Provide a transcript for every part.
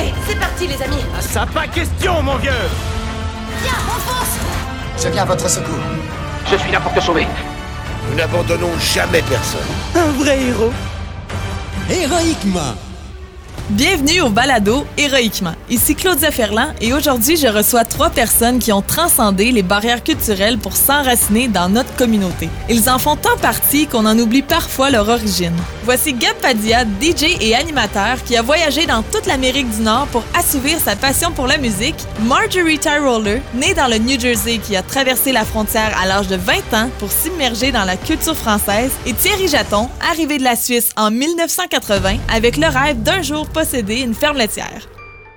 Allez, c'est parti, les amis. Ah, ça pas question, mon vieux Viens, on fonce Je viens à votre secours. Je suis là pour te sauver. Nous n'abandonnons jamais personne. Un vrai héros. Héroïquement. Bienvenue au balado Héroïquement. Ici Claudia Ferland et aujourd'hui je reçois trois personnes qui ont transcendé les barrières culturelles pour s'enraciner dans notre communauté. Ils en font tant partie qu'on en oublie parfois leur origine. Voici Gab Padia, DJ et animateur qui a voyagé dans toute l'Amérique du Nord pour assouvir sa passion pour la musique, Marjorie Tyroller, née dans le New Jersey qui a traversé la frontière à l'âge de 20 ans pour s'immerger dans la culture française, et Thierry Jaton, arrivé de la Suisse en 1980 avec le rêve d'un jour posséder une ferme laitière.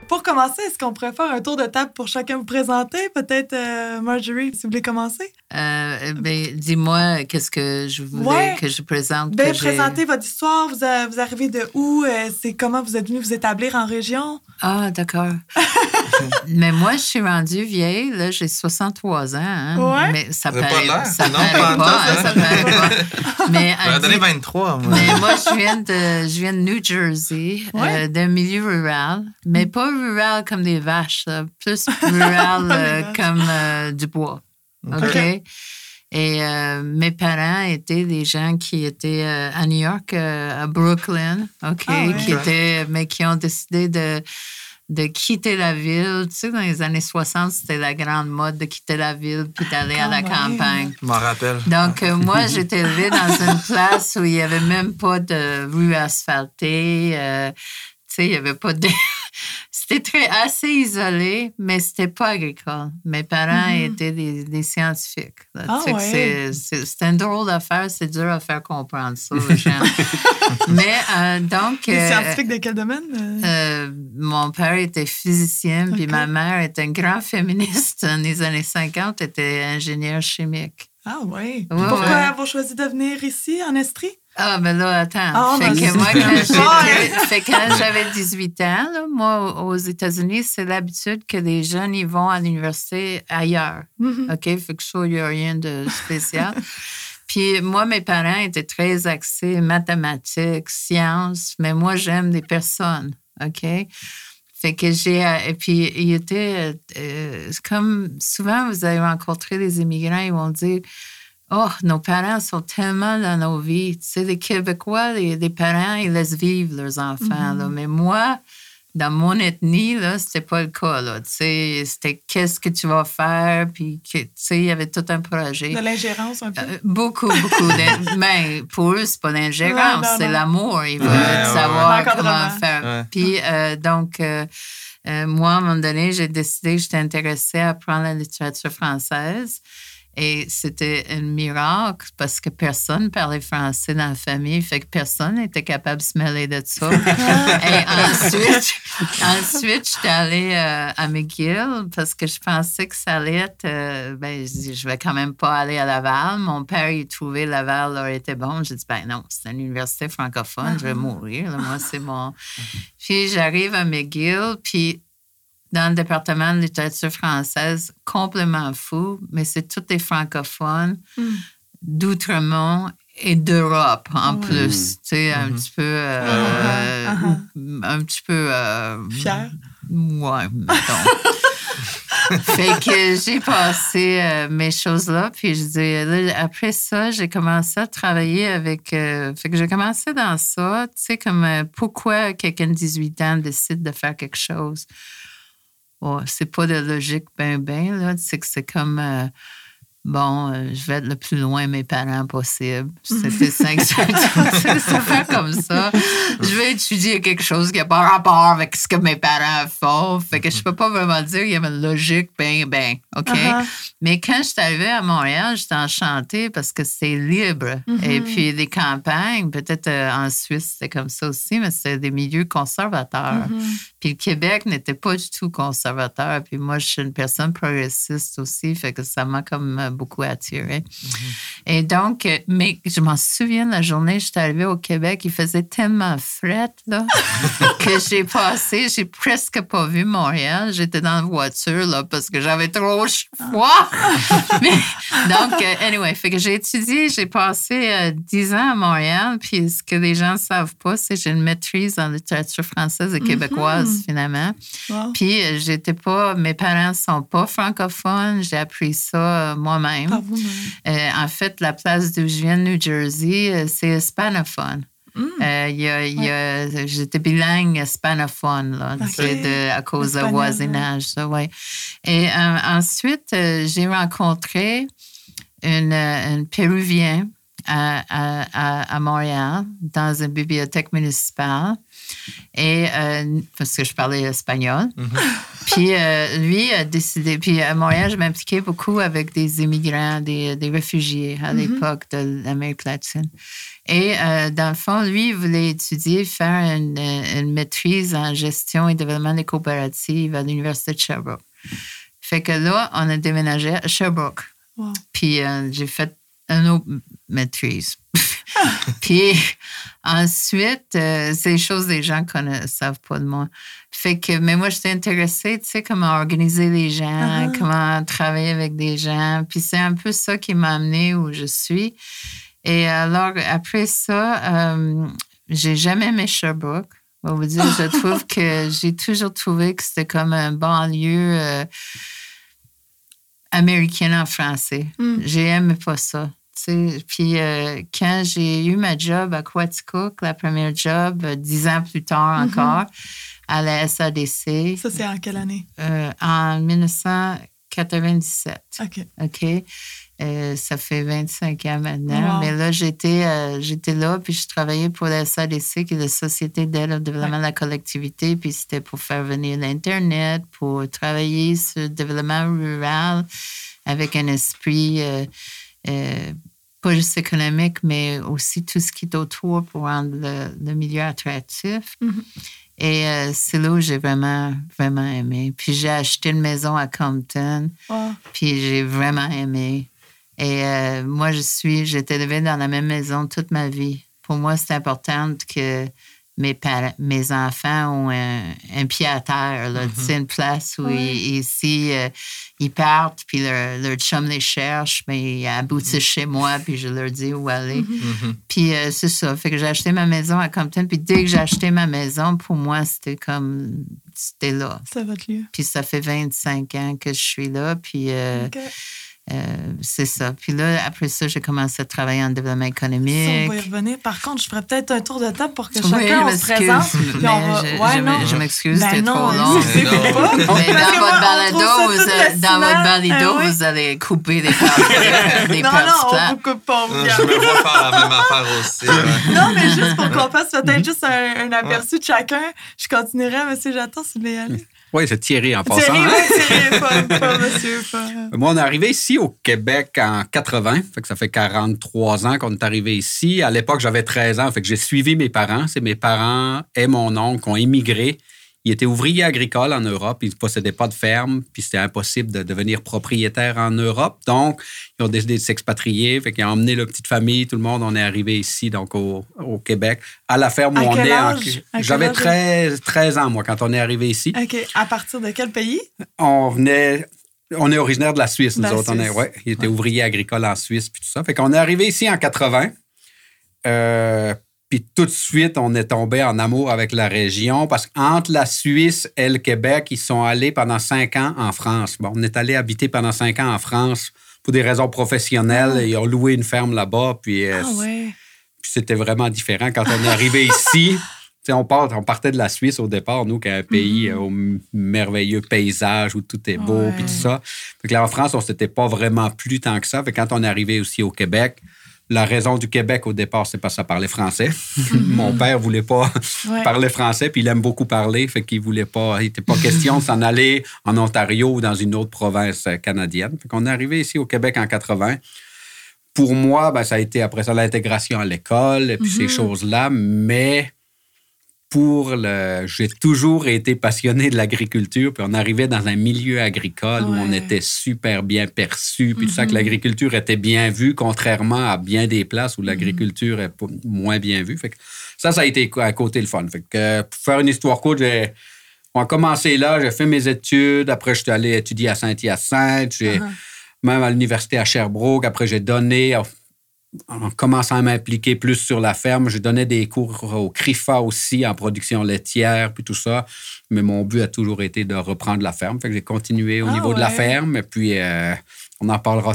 Pour commencer, est-ce qu'on pourrait un tour de table pour chacun vous présenter? Peut-être euh, Marjorie, si vous voulez commencer? Euh, ben, dis-moi, qu'est-ce que je voulais Ouais. que je présente? Ben, présentez votre histoire. Vous, a- vous arrivez de où? Euh, c'est comment vous êtes venu vous établir en région? Ah, d'accord. Mais moi, je suis rendue vieille, là, j'ai 63 ans. hein. Ouais. Mais ça Vous avez paraît, pas ça Non, paraît pas hein, hein. ça paraît pas. Mais, dire- 23, moi. mais moi, je viens de, je viens de New Jersey, Ouais. euh, d'un milieu rural, mais pas rural comme des vaches, là, plus rural euh, comme euh, du bois. OK? Et euh, mes parents étaient des gens qui étaient euh, à New York, euh, à Brooklyn, OK? Ah ouais. Qui étaient, mais qui ont décidé de, de quitter la ville. Tu sais, dans les années 60, c'était la grande mode de quitter la ville puis d'aller à la campagne. Je m'en rappelle. Donc, euh, moi, j'étais élevée dans une place où il n'y avait même pas de rue asphaltée. euh, il n'y avait pas de. c'était très, assez isolé, mais c'était pas agricole. Mes parents Mhm. étaient des, des scientifiques. Ah ouais. c'est- une drôle d'affaire, c'est dur à faire comprendre ça aux gens. mais euh, donc. Les euh, scientifiques de quel domaine? Euh, mon père était physicien, puis ma mère était un grand féministe dans les années 50, était ingénieure chimique. Ah oui. Ouais, Pourquoi ouais. avoir choisi de venir ici, en Estrie? Ah, mais là, attends. Ah, fait, ben, que moi, quand j'avais 18 ans, là, moi, aux États-Unis, c'est l'habitude que les jeunes y vont à l'université ailleurs. Mhm. OK? Fait que il n'y a rien de spécial. Puis moi, mes parents étaient très axés mathématiques, sciences, mais moi, j'aime des personnes. OK? Fait que j'ai. euh, Et puis, il était. euh, comme souvent, vous avez rencontré des immigrants, ils vont dire Oh, nos parents sont tellement dans nos vies. Tu sais, les Québécois, les, les parents, ils laissent vivre leurs enfants. là. Mais moi, dans mon ethnie, là, c'était pas le cas. Là. Tu sais, c'était qu'est-ce que tu vas faire, puis que, tu sais, il y avait tout un projet. De l'ingérence un peu? Euh, beaucoup, beaucoup. Mais pour eux, c'est pas non, c'est l'amour. Ils veulent Ouais, savoir ouais. comment faire. Ouais. Puis, euh, donc, euh, euh, moi, à un moment donné, j'ai décidé que j'étais intéressée à apprendre la littérature française. Et c'était un miracle parce que personne parlait français dans la famille, fait que personne n'était capable de se mêler de ça. Et ensuite, ensuite j'étais allée euh, à McGill parce que je pensais que ça allait être. euh, ben, je dis, je vais quand même pas aller à Laval. Mon père, il trouvait Laval aurait été bon. J'ai dit, ben non, c'est une université francophone, je vais mourir. là. Moi, c'est mon. Puis j'arrive à McGill, puis dans le département de littérature française, complètement fou, mais c'est tous des francophones Mm. d'Outremont et d'Europe en Ouais. plus. Tu sais, un petit peu. euh, Ah, ah, Un petit peu. euh, Fier. Ouais, mettons. fait que j'ai passé euh, mes choses là, puis je dis, là, après ça, j'ai commencé à travailler avec. euh, fait que j'ai commencé dans ça, tu sais, comme euh, pourquoi quelqu'un de 18 ans décide de faire quelque chose? Oh, c'est pas de logique ben ben, là. C'est que c'est comme. euh, Bon, euh, je vais être le plus loin de mes parents possible. C'était cinq C'est ça fait comme ça. Je vais étudier quelque chose qui n'a pas rapport avec ce que mes parents font. Fait que je peux pas vraiment dire qu'il y a une logique, ben, ben, OK? Uh-huh. Mais quand je suis arrivée à Montréal, j'étais enchantée parce que c'est libre. Et puis les campagnes, peut-être euh, en Suisse, c'était comme ça aussi, mais c'était des milieux conservateurs. Puis le Québec n'était pas du tout conservateur. Puis moi, je suis une personne progressiste aussi, fait que ça m'a comme euh, beaucoup attirée. Et donc, euh, mais je m'en souviens la journée, j'étais arrivée au Québec, il faisait tellement fret, là, que j'ai passé, j'ai presque pas vu Montréal. J'étais dans la voiture, là, parce que j'avais trop froid. mais, donc, euh, anyway, fait que j'ai étudié, j'ai passé euh, dix ans à Montréal, puis ce que les gens ne savent pas, c'est que j'ai une maîtrise en littérature française et québécoise, finalement. Wow. Puis, euh, j'étais pas, mes parents sont pas francophones, j'ai appris ça euh, moi-même. Par vous-même. Euh, en fait, la place d'où je viens, New Jersey, euh, c'est hispanophone. Mm. Euh, il y a- il y a- J'étais bilingue hispanophone là, de- à cause Espagnol, voisinage. Ça, ouais. Et euh, ensuite, j'ai rencontré une, une à Montréal, dans une bibliothèque municipale. Et euh, parce que je parlais espagnol. Puis euh, lui a décidé. Puis à Montréal, je m'impliquais beaucoup avec des immigrants, des, des réfugiés à l'époque de l'Amérique latine. Et euh, dans le fond, lui, il voulait étudier, faire une, euh, une maîtrise en gestion et développement des coopératives à l'Université de Sherbrooke. Fait que là, on a déménagé à Sherbrooke. Wow. Puis j'ai fait une autre maîtrise. Puis ensuite, euh, c'est des choses les gens ne savent pas de moi. Fait que, mais moi, j'étais intéressée, tu sais, comment organiser les gens, Ah. comment travailler avec des gens. Puis c'est un peu ça qui m'a amenée où je suis. Et alors, après ça, euh, j'ai jamais aimé Sherbrooke. On vous dire, je trouve que j'ai toujours trouvé que c'était comme un banlieue euh, américaine en français. Mm. J'ai aimé pas ça. Puis euh, quand j'ai eu ma job à Quaticook, la première job, euh, dix ans plus tard Mhm. encore, à la SADC, Ça, c'est en quelle année? euh, en 1997. OK. OK? Euh, ça fait 25 ans maintenant. Wow. Mais là, j'étais euh, j'étais là, puis je travaillais pour la SADC, qui est la Société d'aide au développement de la collectivité. Puis c'était pour faire venir l'Internet, pour travailler sur le développement rural avec un esprit euh, pas juste économique, mais aussi tout ce qui est autour pour rendre le, le milieu attractif. Mhm. Et euh, c'est là où j'ai vraiment, vraiment aimé. Puis j'ai acheté une maison à Compton. Puis j'ai vraiment aimé. Et euh, moi, je suis, j'ai été élevée dans la même maison toute ma vie. Pour moi, c'est important que mes, parents, mes enfants ont un, un pied à terre, là, sais, une place où ils, ici, euh, ils partent, puis leur, leur chum les cherche, mais ils aboutissent chez moi, puis je leur dis où aller. Puis euh, c'est ça. Fait que j'ai acheté ma maison à Compton. Puis dès que j'ai acheté ma maison, pour moi, c'était comme, c'était là. C'est votre lieu. Puis ça fait 25 ans que je suis là. Puis euh, OK. Euh, c'est ça. Puis là, après ça, j'ai commencé à travailler en développement Ça, économique. on va y revenir. Par contre, je ferais peut-être un tour de table pour que Oui, chacun on se présente. mais on va- je, Ouais, je non. me- je m'excuse, Ben c'était non, trop long. Mais dans votre balado, vous, tout a- dans votre fascinant. balado, Ah oui. vous allez couper des des Non, non, on plates. vous coupe pas. on vous Non, garde. je me vois faire la même affaire aussi. ouais. Non, mais juste pour qu'on fasse peut-être juste un, un aperçu de chacun, je continuerai à M. Jaton si vous voulez aller. Oui, c'est Thierry en passant. Thierry, hein? oui, Thierry, pas, pas monsieur. Pas... Moi, on est arrivé ici au Québec en 80, fait que ça fait 43 ans qu'on est arrivé ici. À l'époque, j'avais 13 ans, fait que j'ai suivi mes parents. C'est mes parents et mon oncle qui ont émigré. Ils étaient ouvriers agricoles en Europe, ils ne possédaient pas de ferme, puis c'était impossible de devenir propriétaire en Europe. Donc, ils ont décidé de s'expatrier, fait qu'ils ont emmené leur petite famille, tout le monde, on est arrivé ici, donc au, au Québec, à la ferme où À on quel est. en- âge? J'avais âge? 13, 13 ans, moi, quand on est arrivé ici OK. À partir de quel pays? on venait. On est originaire de la Suisse, nous La autres. On est, Suisse. ouais, il était ouvrier agricole en Suisse, puis tout ça. Fait qu'on est arrivé ici en 80. Euh, puis tout de suite, on est tombé en amour avec la région parce qu'entre la Suisse et le Québec, ils sont allés pendant cinq ans en France. Bon, on est allé habiter pendant cinq ans en France pour des raisons professionnelles. Ils ont loué une ferme là-bas, puis, euh, Ah ouais. puis c'était vraiment différent. Quand on est arrivé ici, on, part, on partait de la Suisse au départ, nous, qui est un pays euh, au merveilleux paysage où tout est beau, puis tout ça. Fait que là, en France, on s'était pas vraiment plu tant que ça. Fait que quand on est arrivé aussi au Québec, la raison du Québec au départ, c'est parce que ça parlait français. Mon père voulait pas Ouais. parler français, puis il aime beaucoup parler, fait qu'il voulait pas. Il n'était pas question de s'en aller en Ontario ou dans une autre province euh, canadienne. Fait qu'on est arrivé ici au Québec en 80 pour moi, ben, ça a été après ça l'intégration à l'école et puis ces choses-là, mais pour le. J'ai toujours été passionné de l'agriculture, puis on arrivait dans un milieu agricole où on était super bien perçu, puis tout ça, que Mhm. l'agriculture était bien vue, contrairement à bien des places où Mhm. l'agriculture est moins bien vue. Fait que ça, ça a été à côté le fun. Fait que euh, pour faire une histoire courte, j'ai. On a commencé là, j'ai fait mes études. Après, je suis allé étudier à Saint-Hyacinthe. J'ai Uh-huh. même à l'université à Sherbrooke. Après, j'ai donné, en commençant à m'impliquer plus sur la ferme, j'ai donné des cours au CRIFA aussi en production laitière, puis tout ça. Mais mon but a toujours été de reprendre la ferme. Fait que j'ai continué au Ah niveau de la ferme. Et puis, euh, on en parlera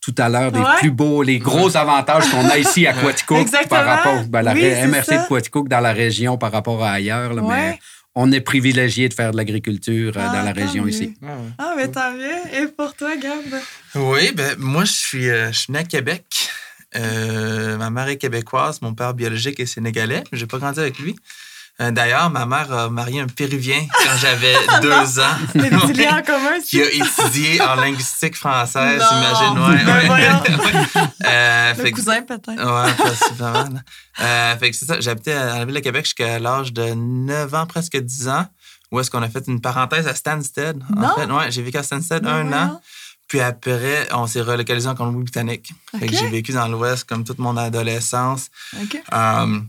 tout à l'heure des Ouais. plus beaux, les gros avantages qu'on a ici à Quaticook par rapport ben, la Oui, MRC ça. de Quaticook dans la région par rapport à ailleurs. là, Ouais. Mais on est privilégié de faire de l'agriculture euh, Ah, dans la tant région mieux. ici. Ah, mais tant mieux. Et pour toi, Gab? Oui, ben moi, je suis, euh, je suis né à Québec. Euh, ma mère est québécoise, mon père biologique est sénégalais. mais J'ai pas grandi avec lui. Euh, D'ailleurs, ma mère a marié un Péruvien quand j'avais deux ans. Petits Ouais. en commun, qui a étudié en linguistique française, Non. imagine. Ouais, Ben ouais. Euh, Le fait cousin, peut-être. Ouais, possiblement. Euh, fait que c'est ça. J'habitais à la ville de Québec jusqu'à l'âge de 9 ans, presque 10 ans, où est-ce qu'on a fait une parenthèse à Stansted. Non. En fait, ouais, j'ai vécu à Stansted Ben un an. Puis après, on s'est relocalisé en Colombie-Britannique. J'ai vécu dans l'Ouest comme toute mon adolescence. Euh,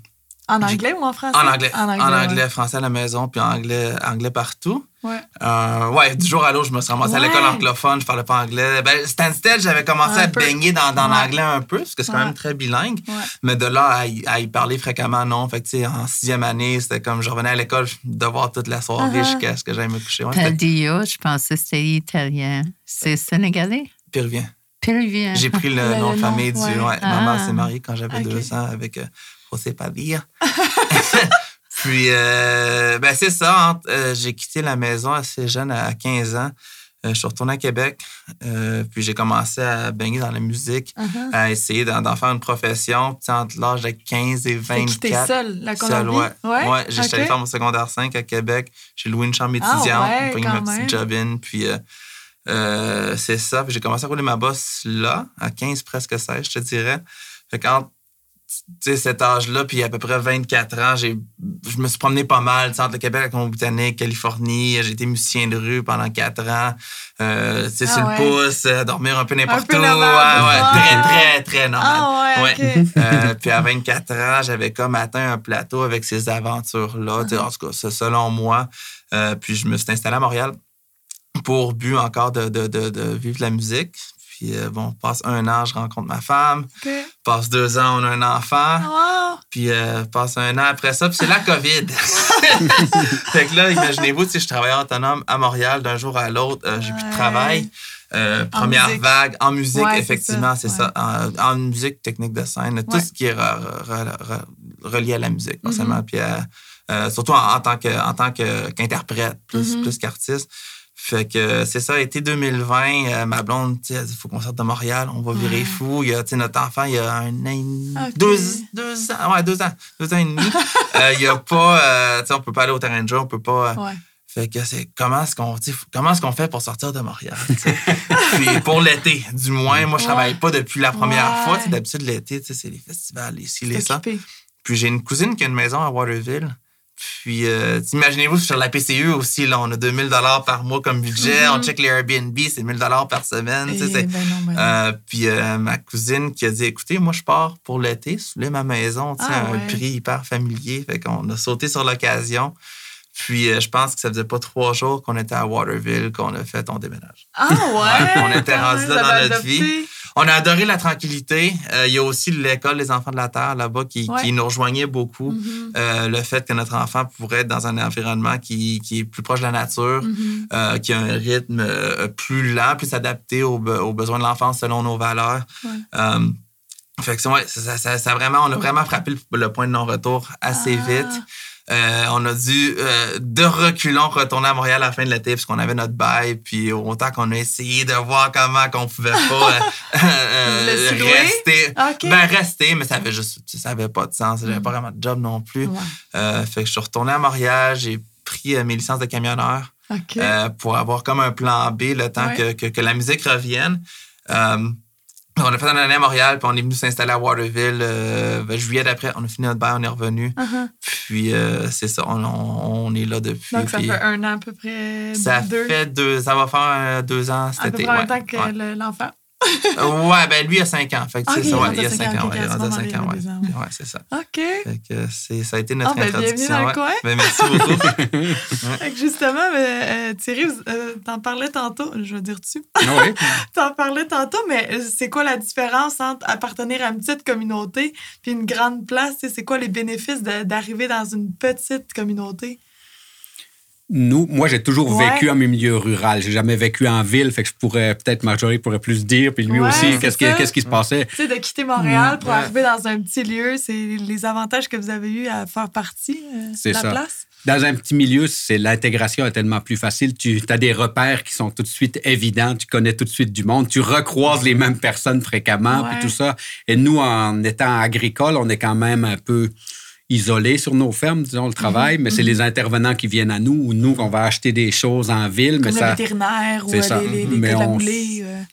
En anglais ou en français? en anglais. En anglais, ouais. français à la maison, puis anglais, anglais partout. Ouais. Euh, ouais, du jour à l'autre, je me suis ramassé à l'école anglophone, je parlais pas anglais. Ben, Stansted, j'avais commencé Un à peu. baigner dans, dans Ouais. l'anglais un peu, parce que c'est quand même très bilingue. Ouais. Mais de là à y, à y parler fréquemment, non. Fait que, tu sais, en sixième année, c'était comme je revenais à l'école, devoir toute la soirée Uh-huh. jusqu'à ce que j'aille me coucher. Padillo, je pensais que c'était italien. C'est sénégalais? péruvien. Péruvien. J'ai pris le Le nom de famille du. ouais. Ouais, Ma mère Ah. s'est mariée quand j'avais deux ans avec euh, José Padilla. Puis, euh, ben, c'est ça. hein, euh, j'ai quitté la maison assez jeune, à 15 ans. Euh, je suis retourné à Québec. puis, j'ai commencé à baigner dans la musique, Uh-huh. à essayer d'en, faire une profession. Puis, entre l'âge de 15 et Fait 24. que t'es seul, la Seul, Colombie? ouais. Ouais, j'ai ok. j'étais allé faire mon secondaire 5 à Québec. J'ai loué une chambre Ah étudiante, ouais, j'ai pris ma petite job-in. Puis c'est ça. Puis j'ai commencé à rouler ma bosse là, à 15, presque 16, je te dirais. Fait quand tu cet âge-là, puis à peu près 24 ans, j'ai, je me suis promené pas mal, entre le Québec, la Colombie-Britannique, Californie. J'ai été musicien de rue pendant 4 ans. Euh, Ah sur ouais. le pouce, euh, dormir un peu n'importe où. nomade. Ouais, ouais, Ah. très, très, très normal. Ah ouais, OK. Euh, puis à 24 ans, j'avais comme atteint un plateau avec ces aventures-là. En tout cas, c'est selon moi. Euh, puis je me suis installé à Montréal pour but encore de, de, de, de vivre la musique. Puis euh, bon, passe un an, je rencontre ma femme. Passe deux ans, on a un enfant. Wow. Puis euh, passe un an après ça, puis c'est la COVID. fait que là, imaginez-vous, sais, je travaillais autonome à Montréal d'un jour à l'autre. euh, j'ai plus de travail. Première musique. vague en musique, Ouais, effectivement, c'est ça. En, en musique, technique de scène, tout ce qui est re- re- re- relié à la musique, forcément. Puis à- euh, surtout en, en tant qu'interprète, plus, Mhm. plus qu'artiste. Fait que c'est ça, été 2020, euh, ma blonde, tu sais, il faut qu'on sorte de Montréal, on va virer Ouais. fou. Il y a, tu sais, notre enfant, il y a un an, et demi- Ok. deux, deux ans, ouais, deux ans, deux ans et demi. Euh, il y a pas, euh, tu sais, on peut pas aller au terrain de jeu, on peut pas. euh, Ouais. fait que c'est comment est-ce qu'on comment est-ce qu'on fait pour sortir de Montréal puis pour l'été du moins moi je travaille pas depuis la première fois d'habitude l'été c'est les festivals les ci les ça puis j'ai une cousine qui a une maison à Waterville puis euh, imaginez-vous sur la PCU aussi là on a 2000 dollars par mois comme budget on check les Airbnb c'est 1000 dollars par semaine tu sais, Eh c'est- ben non, ben non. euh, puis euh, ma cousine qui a dit écoutez moi je pars pour l'été soulever ma maison tu sais, Ah un ouais. prix hyper familier fait qu'on a sauté sur l'occasion puis euh, je pense que ça faisait pas trois jours qu'on était à Waterville qu'on a fait on déménage Ah ouais! on était rendu là dans notre vie. On a adoré la tranquillité Euh, il y a aussi l'école des enfants de la terre là-bas qui, Ouais. qui nous rejoignait beaucoup Mhm. Euh, le fait que notre enfant pourrait être dans un environnement qui, qui est plus proche de la nature Mhm. euh, qui a un rythme plus lent, plus adapté aux, be- aux besoins de l'enfance selon nos valeurs. Ouais. Fait que ça, ouais, ça, ça- ça vraiment, on a vraiment frappé le, le point de non-retour assez Ah. vite. Euh, on a dû, euh, de reculons, retourner à Montréal à la fin de l'été parce qu'on avait notre bail. Puis autant qu'on a essayé de voir comment qu'on pouvait pas euh, rester. Ben, rester, mais ça avait juste, ça avait pas de sens. J'avais Mm. pas vraiment de job non plus. Ouais. Fait que je suis retourné à Montréal, j'ai pris mes licences de camionneur. Pour avoir comme un plan B le temps Ouais. que, que, que la musique revienne. On a fait une année à Montréal, puis on est venu s'installer à Waterville. euh, ben, juillet d'après, on a fini notre bail, on est revenu. Uh-huh. Puis c'est ça, on, on- on est là depuis. Donc, ça fait un an à peu près. ça deux, fait deux, ça va faire euh, deux ans cet à peu été. près en ouais, temps que ouais. l'enfant. Ouais, ben lui, il a 5 ans. Fait que ça, ouais, il a 5 cinq ans, ans. ok, ouais, il est à ce rendu à 5 moment-là, ans, ouais. Ouais, c'est ça. OK. Fait que c'est- ça a été notre Ah, ben, bienvenue introduction. dans le ouais. coin. Ben, merci beaucoup. Fait que justement, mais, euh, Thierry, euh, t'en parlais tantôt, je veux dire tu. Ah oui. T'en parlais tantôt, mais euh, c'est quoi la différence entre appartenir à une petite communauté puis une grande place? C'est quoi les bénéfices d'arriver dans une petite communauté? Nous, moi, j'ai toujours Ouais. vécu en milieu rural. J'ai jamais vécu en ville, fait que je pourrais, peut-être Marjorie pourrait plus dire, puis lui Ouais, aussi, qu'est-ce qui, ça. qu'est-ce qui se passait? Tu sais, de quitter Montréal pour ouais. arriver dans un petit lieu, c'est les avantages que vous avez eu à faire partie euh, de la ça. place? Dans un petit milieu, c'est l'intégration est tellement plus facile. Tu as des repères qui sont tout de suite évidents. Tu connais tout de suite du monde. Tu recroises les mêmes personnes fréquemment, puis tout ça. Et nous, en étant agricole, on est quand même un peu isolés sur nos fermes, disons, le travail, mais c'est les intervenants qui viennent à nous ou nous qu'on va acheter des choses en ville. Comme mais ça, vétérinaire ou c'est euh, ça. les, les, les Mais on- euh,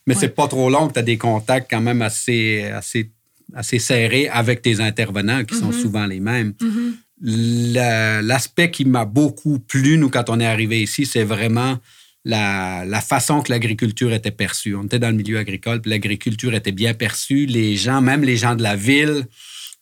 Mais ouais. c'est pas trop long, tu as des contacts quand même assez, assez, assez serrés avec tes intervenants qui sont Mhm. souvent les mêmes. Mhm. La- L'aspect qui m'a beaucoup plu, nous, quand on est arrivé ici, c'est vraiment la, la façon que l'agriculture était perçue. On était dans le milieu agricole, puis l'agriculture était bien perçue. Les gens, même les gens de la ville,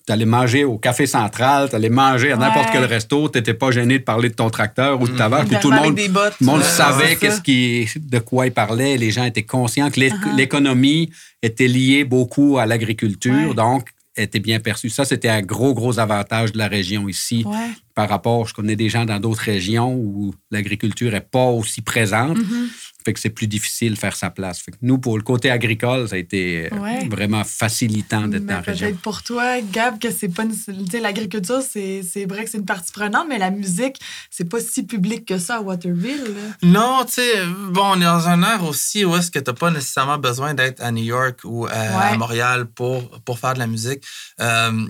tu allais manger au café central, tu allais manger à n'importe Ouais. quel resto, tu n'étais pas gêné de parler de ton tracteur ou de ta vache, puis tout le monde avec des bottes. le monde Ouais, savait qu'est-ce qui, de quoi il parlait. Les gens étaient conscients que Uh-huh. l'économie était liée beaucoup à l'agriculture, Ouais. donc était bien perçue. Ça, c'était un gros, gros avantage de la région ici par rapport, je connais des gens dans d'autres régions où l'agriculture n'est pas aussi présente. Mhm. Fait que c'est plus difficile de faire sa place. Fait que nous, pour le côté agricole, ça a été euh, Ouais. vraiment facilitant d'être dans la région. peut-être pour toi, Gab, que c'est pas. une- Tu sais, l'agriculture, c'est c'est vrai que c'est une partie prenante, mais la musique, c'est pas si public que ça à Waterville. là. Non, tu sais, bon, on est dans un air aussi où est-ce que t'as pas nécessairement besoin d'être à New York ou à. Montréal pour, pour faire de la musique. Euh,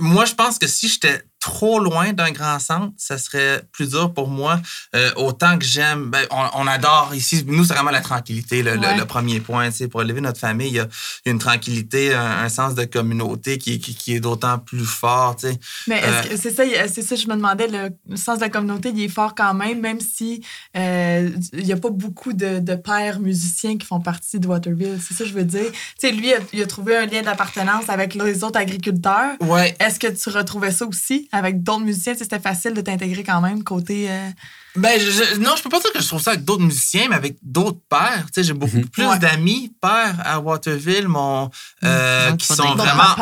moi, je pense que si j'étais trop loin d'un grand centre, ça serait plus dur pour moi. Euh, autant que j'aime, ben, on, on adore ici. Nous, c'est vraiment la tranquillité, le, le- Ouais. le premier point. Pour élever notre famille, il y a, une tranquillité, un, un sens de communauté qui, qui, qui est d'autant plus fort. tu sais. Mais Euh, c'est ça, il y a- c'est ça, je me demandais, le, le sens de la communauté, il est fort quand même, même si euh, il n'y a pas beaucoup de, de pères musiciens qui font partie de Waterville. C'est ça que je veux dire. Tu sais, lui, il a, il a trouvé un lien d'appartenance avec les autres agriculteurs. Ouais, Est-ce que tu retrouvais ça aussi avec d'autres musiciens? C'était facile de t'intégrer quand même côté. euh, Ben, je, je- non, je peux pas dire que je trouve ça avec d'autres musiciens, mais avec d'autres pères. J'ai beaucoup plus Ouais. d'amis pères à Waterville, mon, euh, D'autres qui sont vraiment.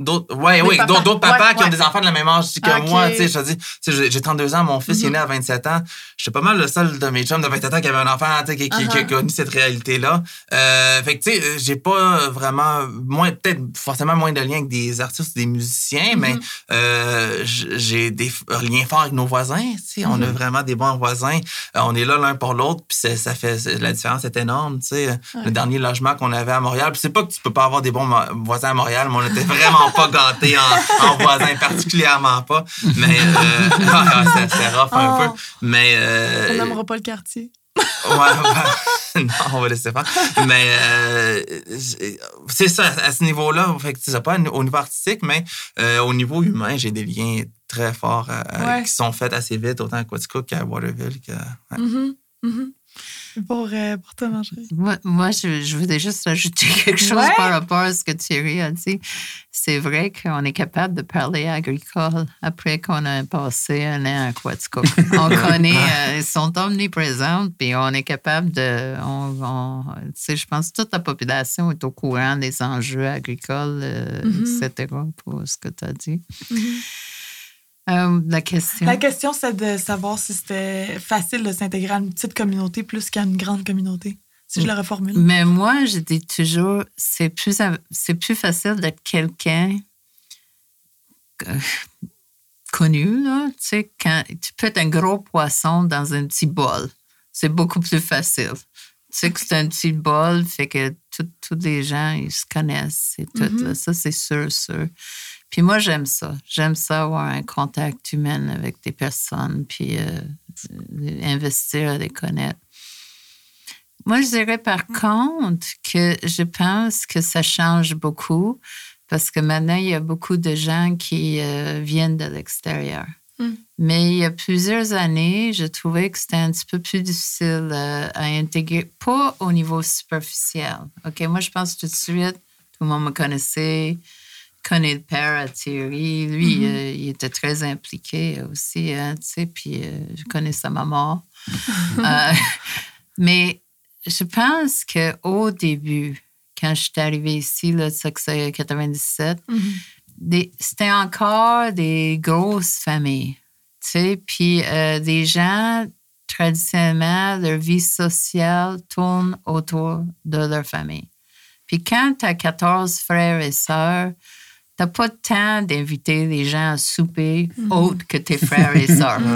D'autres, ouais, oui, papas. d'autres, papas Ouais, qui ont des enfants de la même âge que moi. Tu sais, je te dis, tu sais, j'ai- j'ai 32 ans, mon fils il est Mhm. né à 27 ans. J'étais pas mal le seul de mes chums de 27 ans qui avait un enfant, tu sais, qui, a Uh-huh. connu cette réalité-là. Euh, fait que, tu sais, j'ai pas vraiment, moins, peut-être forcément moins de liens avec des artistes ou des musiciens, mais Mhm. euh, j- j'ai des liens forts avec nos voisins. Tu sais, on a Mhm. vraiment des bons voisins. Euh, on est là l'un pour l'autre, puis ça fait la différence est énorme. Tu sais, le dernier logement qu'on avait à Montréal, puis c'est pas que tu peux pas avoir des bons mo- voisins à Montréal, mais on était vraiment pas gâtés en, en voisins, particulièrement pas. Mais euh, ouais, c'était rough un Oh. peu. Mais euh, On n'aimera pas le quartier. Ouais, ouais. non, on va laisser faire. Mais euh, c'est ça, à ce niveau-là, fait que c'est pas au niveau artistique, mais euh, au niveau humain, j'ai des liens très forts euh, Ouais. qui sont faits assez vite, autant à Quaticook qu'à Waterville. Que, ouais. Mhm. Pour, euh, pour toi, Marjorie. Moi, moi, je, je voulais juste ajouter quelque chose Ouais. par rapport à ce que Thierry a dit. C'est vrai qu'on est capable de parler agricole après qu'on a passé un an à Quaticook. On connaît, euh, ils sont omniprésents, puis on est capable de. On, je pense que toute la population est au courant des enjeux agricoles, euh, Mhm. etc., pour ce que tu as dit. Euh, la question. La question, c'est de savoir si c'était facile de s'intégrer à une petite communauté plus qu'à une grande communauté. Si je le reformule. Mais moi, je dis toujours, c'est plus, c'est plus facile d'être quelqu'un euh, connu, là. Tu sais, quand tu peux être un gros poisson dans un petit bol. C'est beaucoup plus facile. Tu sais que c'est un petit bol, fait que tous les gens, ils se connaissent et tout. là. Ça, c'est sûr, sûr. Puis moi, j'aime ça. J'aime ça avoir un contact humain avec des personnes, puis euh, investir à les connaître. Moi, je dirais par contre que je pense que ça change beaucoup parce que maintenant, il y a beaucoup de gens qui euh, viennent de l'extérieur. Mm. Mais il y a plusieurs années, je trouvais que c'était un petit peu plus difficile euh, à intégrer, pas au niveau superficiel. OK, moi, je pense tout de suite, tout le monde me connaissait, connaît le père à Thierry. Lui, Mhm. euh, il était très impliqué aussi, hein, tu sais, puis euh, je connais sa maman. Euh, mais je pense qu'au début, quand je suis arrivée ici, là, ça que c'est 97, des- c'était encore des grosses familles, tu sais, puis des gens, traditionnellement, leur vie sociale tourne autour de leur famille. Puis quand tu as 14 frères et sœurs, t'as pas de temps d'inviter les gens à souper autres que tes frères et sœurs.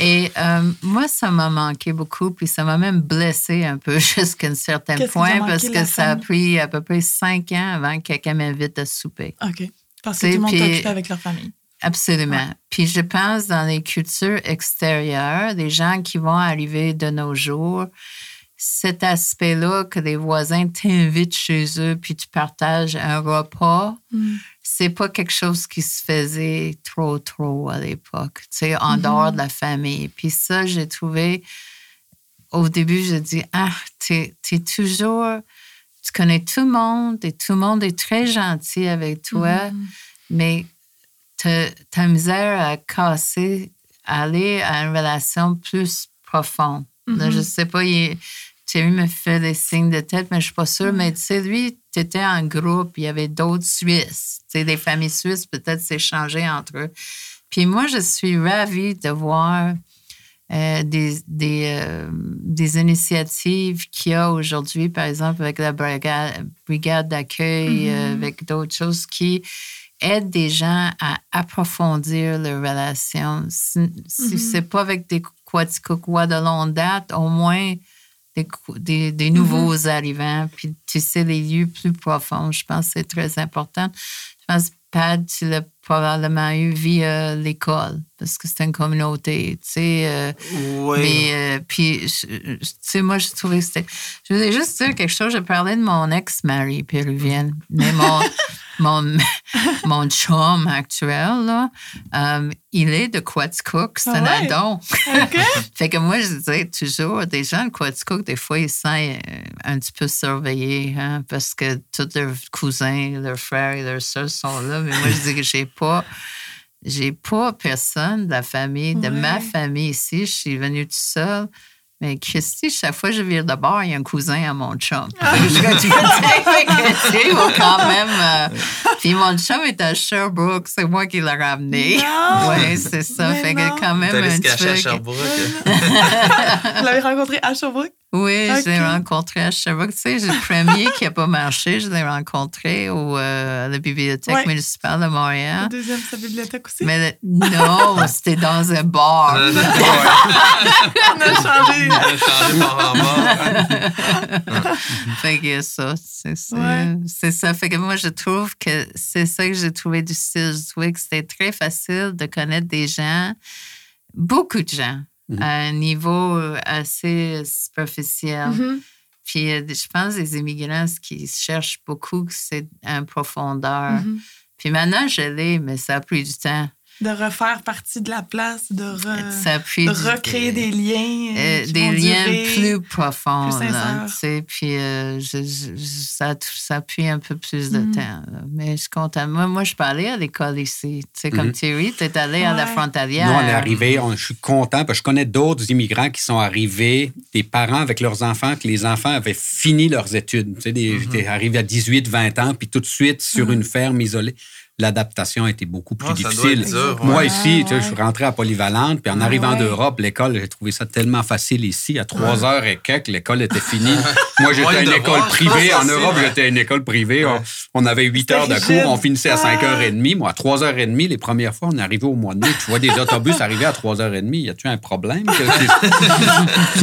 Et euh, moi, ça m'a manqué beaucoup, puis ça m'a même blessé un peu jusqu'à un certain point, parce que ça a pris à peu près cinq ans avant que quelqu'un m'invite à souper. OK. Parce que tout le monde t'occupe avec leur famille. Absolument. Puis je pense dans les cultures extérieures, des gens qui vont arriver de nos jours, cet aspect-là que les voisins t'invitent chez eux puis tu partages un repas, Mm. c'est pas quelque chose qui se faisait trop, trop à l'époque, tu sais, en dehors de la famille. Puis ça, j'ai trouvé, au début, je dis, ah, t'es es toujours, tu connais tout le monde et tout le monde est très gentil avec toi, mais t'as t'as misère à casser, aller à une relation plus profonde. Je sais pas, il, Thierry me fait des signes de tête, mais je suis pas sûre. Mais tu sais, lui, tu étais en groupe, il y avait d'autres Suisses. Tu sais, des familles suisses peut-être s'échanger entre eux. Puis moi, je suis ravie de voir euh, des, des, euh, des initiatives qu'il y a aujourd'hui, par exemple, avec la brigade, brigade d'accueil, euh, avec d'autres choses qui aident des gens à approfondir leurs relations. Si, si c'est pas avec des Quaticoquois de longue date, au moins des, des nouveaux arrivants, puis tu sais, les lieux plus profonds. Je pense que c'est très important. Je pense que Pad, tu l'as probablement eu via l'école, parce que c'est une communauté, tu sais. euh, Oui. mais, euh, puis, tu sais, moi, je trouvais que c'était. Je voulais juste dire quelque chose. Je parlais de mon ex-mari péruvienne, mais mon, mon, mon chum actuel, là, euh, il est de Quaticook, c'est Ah un ouais? adon. OK. fait que moi, je disais toujours, des gens de Quaticook, des fois, ils sentent euh, un petit peu surveillés, hein, parce que tous leurs cousins, leurs frères et leurs soeurs sont là. Mais moi, je dis que j'ai pas. J'ai pas personne de la famille, de ma famille ici. Je suis venue toute seule. Mais Christy, chaque fois que je vire de bord, il y a un cousin à mon chum. Ah. je quand même. euh, Puis mon chum est à Sherbrooke, c'est moi qui l'ai ramené. Oui, c'est ça. Mais fait non. que quand même un se cacher à truc. Sherbrooke. Vous l'avez rencontré à Sherbrooke? Oui, je l'ai rencontré à Sherbrooke. Tu sais, j'ai le premier qui n'a pas marché, je l'ai rencontré au, euh, à la bibliothèque Ouais. municipale de Le Montréal. deuxième, sa bibliothèque aussi? Mais le- non, c'était dans un bar. Euh, On a changé. On a changé par bas. Fait que ça, c'est ça. Ouais. C'est ça. Fait que moi, je trouve que c'est ça que j'ai trouvé difficile. Je trouvais que c'était très facile de connaître des gens, beaucoup de gens, à un niveau assez superficiel. Mhm. Puis euh, je pense les immigrants, ce qu'ils cherchent beaucoup, c'est un profondeur. Mhm. Puis maintenant, je l'ai, mais ça a pris du temps. De refaire partie de la place, de, re- recréer des liens. euh, qui des liens durer. plus profonds. plus là, sincères. tu sais, puis euh, je- je- je- ça, ça pris un peu plus de Mhm. temps. là. Mais je suis contente. Moi, moi, je suis pas allée à l'école ici. Tu sais, comme Mhm. Thierry, tu es allé à la frontalière. Nous, on est arrivé, on- je suis content parce que je connais d'autres immigrants qui sont arrivés, des parents avec leurs enfants, que les enfants avaient fini leurs études. Tu sais, des, J'étais arrivé à 18, 20 ans, puis tout de suite sur une ferme isolée. L'adaptation a été beaucoup plus Ah, difficile. dur, ouais. Moi, Ouais, ici, tu sais, ouais. je suis rentré à Polyvalente, puis en Ah, arrivant ouais. d'Europe, l'école, j'ai trouvé ça tellement facile ici. À trois heures et quelques, l'école était finie. Moi, j'étais à une école privée. En Europe, ouais. j'étais à une école privée. On, Ouais. on avait 8 C'était heures de rigide. cours, on finissait à Ah. 5h30. Moi, à 3h30, les premières fois, on est arrivé au mois de mai. Tu vois des autobus arriver à 3h30. Y a-tu un problème?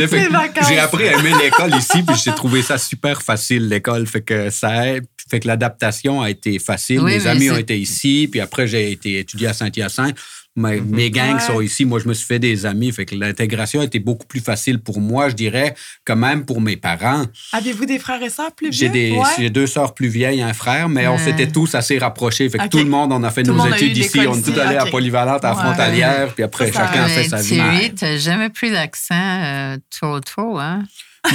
J'ai appris à aimer l'école ici, puis j'ai trouvé ça super facile, l'école. Fait que ça aide. Fait que l'adaptation a été facile. Oui, Mes amis ont été ici, puis après, j'ai été étudié à Saint-Hyacinthe. mes, mes gangs Ouais. sont ici. Moi, je me suis fait des amis. Fait que l'intégration a été beaucoup plus facile pour moi, je dirais, que même pour mes parents. Avez-vous des frères et sœurs plus vieux? J'ai Ouais. deux sœurs plus vieilles, un frère, mais on s'était tous assez rapprochés. Fait que tout le monde, on a fait Tout nos études ici. On est tous allés à ok. Polyvalente, à Ouais. Frontalière, puis après, Ça, ça- chacun a fait sa vie. Thierry, t'as jamais pris l'accent euh, trop trop, hein?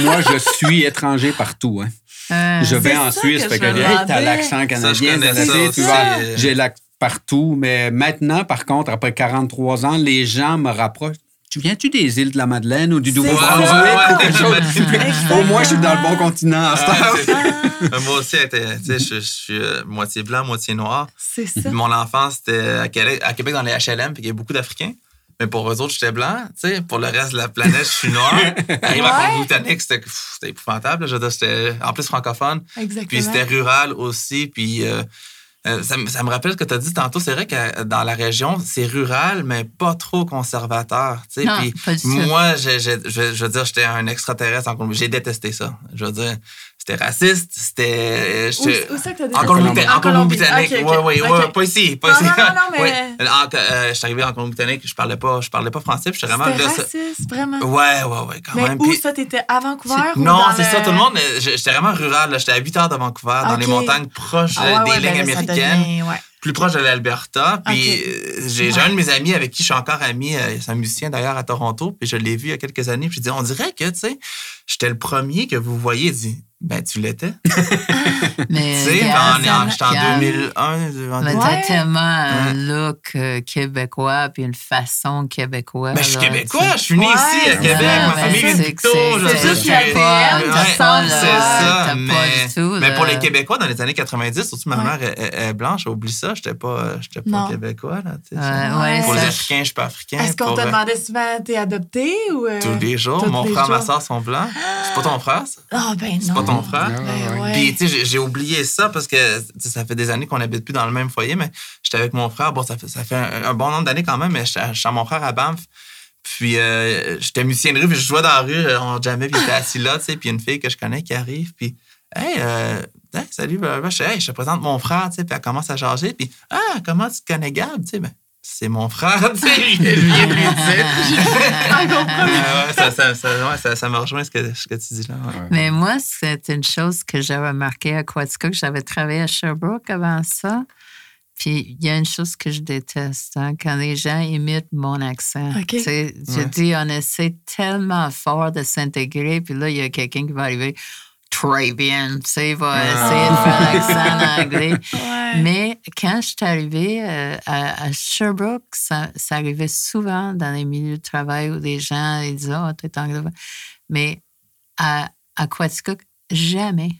Moi, je suis étranger partout. Hein. Euh, Je vais en Suisse, que fait que me hey, t'as demandais. l'accent canadien, connais t'as ça l'accent, aussi, tu vois, j'ai l'accent partout, mais maintenant, par contre, après 43 ans, les gens me rapprochent. Tu viens-tu des îles de la Madeleine ou du Nouveau-Brunswick ça. ou quelque chose? Exactement. Au moins, je suis dans le bon continent. à temps. Euh, Moi aussi, était- tu sais, je, je suis euh, moitié blanc, moitié noir. C'est ça. Mon enfance, c'était à Québec, à Québec dans les HLM, puis il y a beaucoup d'Africains. Mais pour eux autres, j'étais blanc. Tu sais, pour le reste de la planète, je suis noir. Arrive à Ouais. Colombie-Britannique, c'était épouvantable. Je dire, en plus francophone. Exactement. Puis c'était rural aussi. Puis euh, euh, ça, me- ça me rappelle ce que tu as dit tantôt. C'est vrai que dans la région, c'est rural, mais pas trop conservateur. tu sais. Non, Puis pas du tout. moi, je veux dire, j'étais un extraterrestre en Colombie. J'ai détesté ça. Je veux dire, c'était raciste. C'était. Où, j'étais- où ça que t'as dit? En en Colombie-Britannique. Pas ici. Pas Non, ici. non, non, non, mais-. En- euh, je suis arrivé en Colombie-Britannique, je parlais pas, je parlais pas français, puis j'étais vraiment. C'était là, ça- raciste, vraiment. Ouais, ouais, ouais, quand Mais même. où Puis- ça, t'étais? À Vancouver? ou non, c'est le- ça, tout le monde. euh, J'étais vraiment rural. là. J'étais à 8 heures de Vancouver, dans les montagnes proches Ah euh, ouais, des lignes ben américaines, devient- ouais. plus proche de l'Alberta. Puis euh, j'ai un de mes amis avec qui je suis encore ami, euh, c'est un musicien d'ailleurs à Toronto, puis je l'ai vu il y a quelques années. Puis je dis, on dirait que, tu sais, j'étais le premier que vous voyez. Dit, ben, tu l'étais. mais Tu sais, en- j'étais en regarde. 2001. en Mais 2000. t'as Ouais. tellement un look euh, québécois puis une façon québécoise. Ben, je suis québécois, je suis né Ouais, ici à Québec, ma mais famille que Pictou. c'est- juste le- C'est ça, pas mais, du tout, mais pour les Québécois, dans les années 90, surtout ma mère est, est- est blanche, oublie ça, j'étais pas, j'étais pas. Québécois. Là, pour les Africains, je suis pas africain. Est-ce qu'on te euh, demandait souvent, t'es adopté ou. euh, Tous les jours. Mon frère, ma jours? soeur sont blancs. C'est pas ton frère, ça? Ah, ben non. Frère? Ouais. Puis, tu sais, j'ai- oublié ça parce que ça fait des années qu'on n'habite plus dans le même foyer, mais j'étais avec mon frère. Bon, ça fait, ça fait un, un bon nombre d'années quand même, mais j'étais chez mon frère à Banff. Puis, euh, j'étais musicien de rue, puis je jouais dans la rue, on jamais, puis il était assis là, tu sais, puis il y a une fille que je connais qui arrive, puis, hey, euh, hey, salut, blablabla. je, hey, je te présente mon frère, tu sais, puis elle commence à changer, puis, ah, comment tu te connais Gab, tu sais, ben, c'est mon frère, tu sais, il vient de lui dire. Ouais, ouais, ça, me rejoint ce que, ce que tu dis là. ouais. Mais moi, c'est une chose que j'ai remarqué à Quaticook. J'avais travaillé à Sherbrooke avant ça. Puis il y a une chose que je déteste, hein, quand les gens imitent mon accent. Tu sais, Je Ouais. dis, on essaie tellement fort de s'intégrer, puis là, il y a quelqu'un qui va arriver très bien, tu sais, il va Ah. essayer de faire l'accent anglais. Ouais. Mais quand je suis arrivée euh, à, à Sherbrooke, ça, ça arrivait souvent dans les milieux de travail où les gens ils disaient Oh, t'es anglophone. Mais à, à Quaticook, jamais.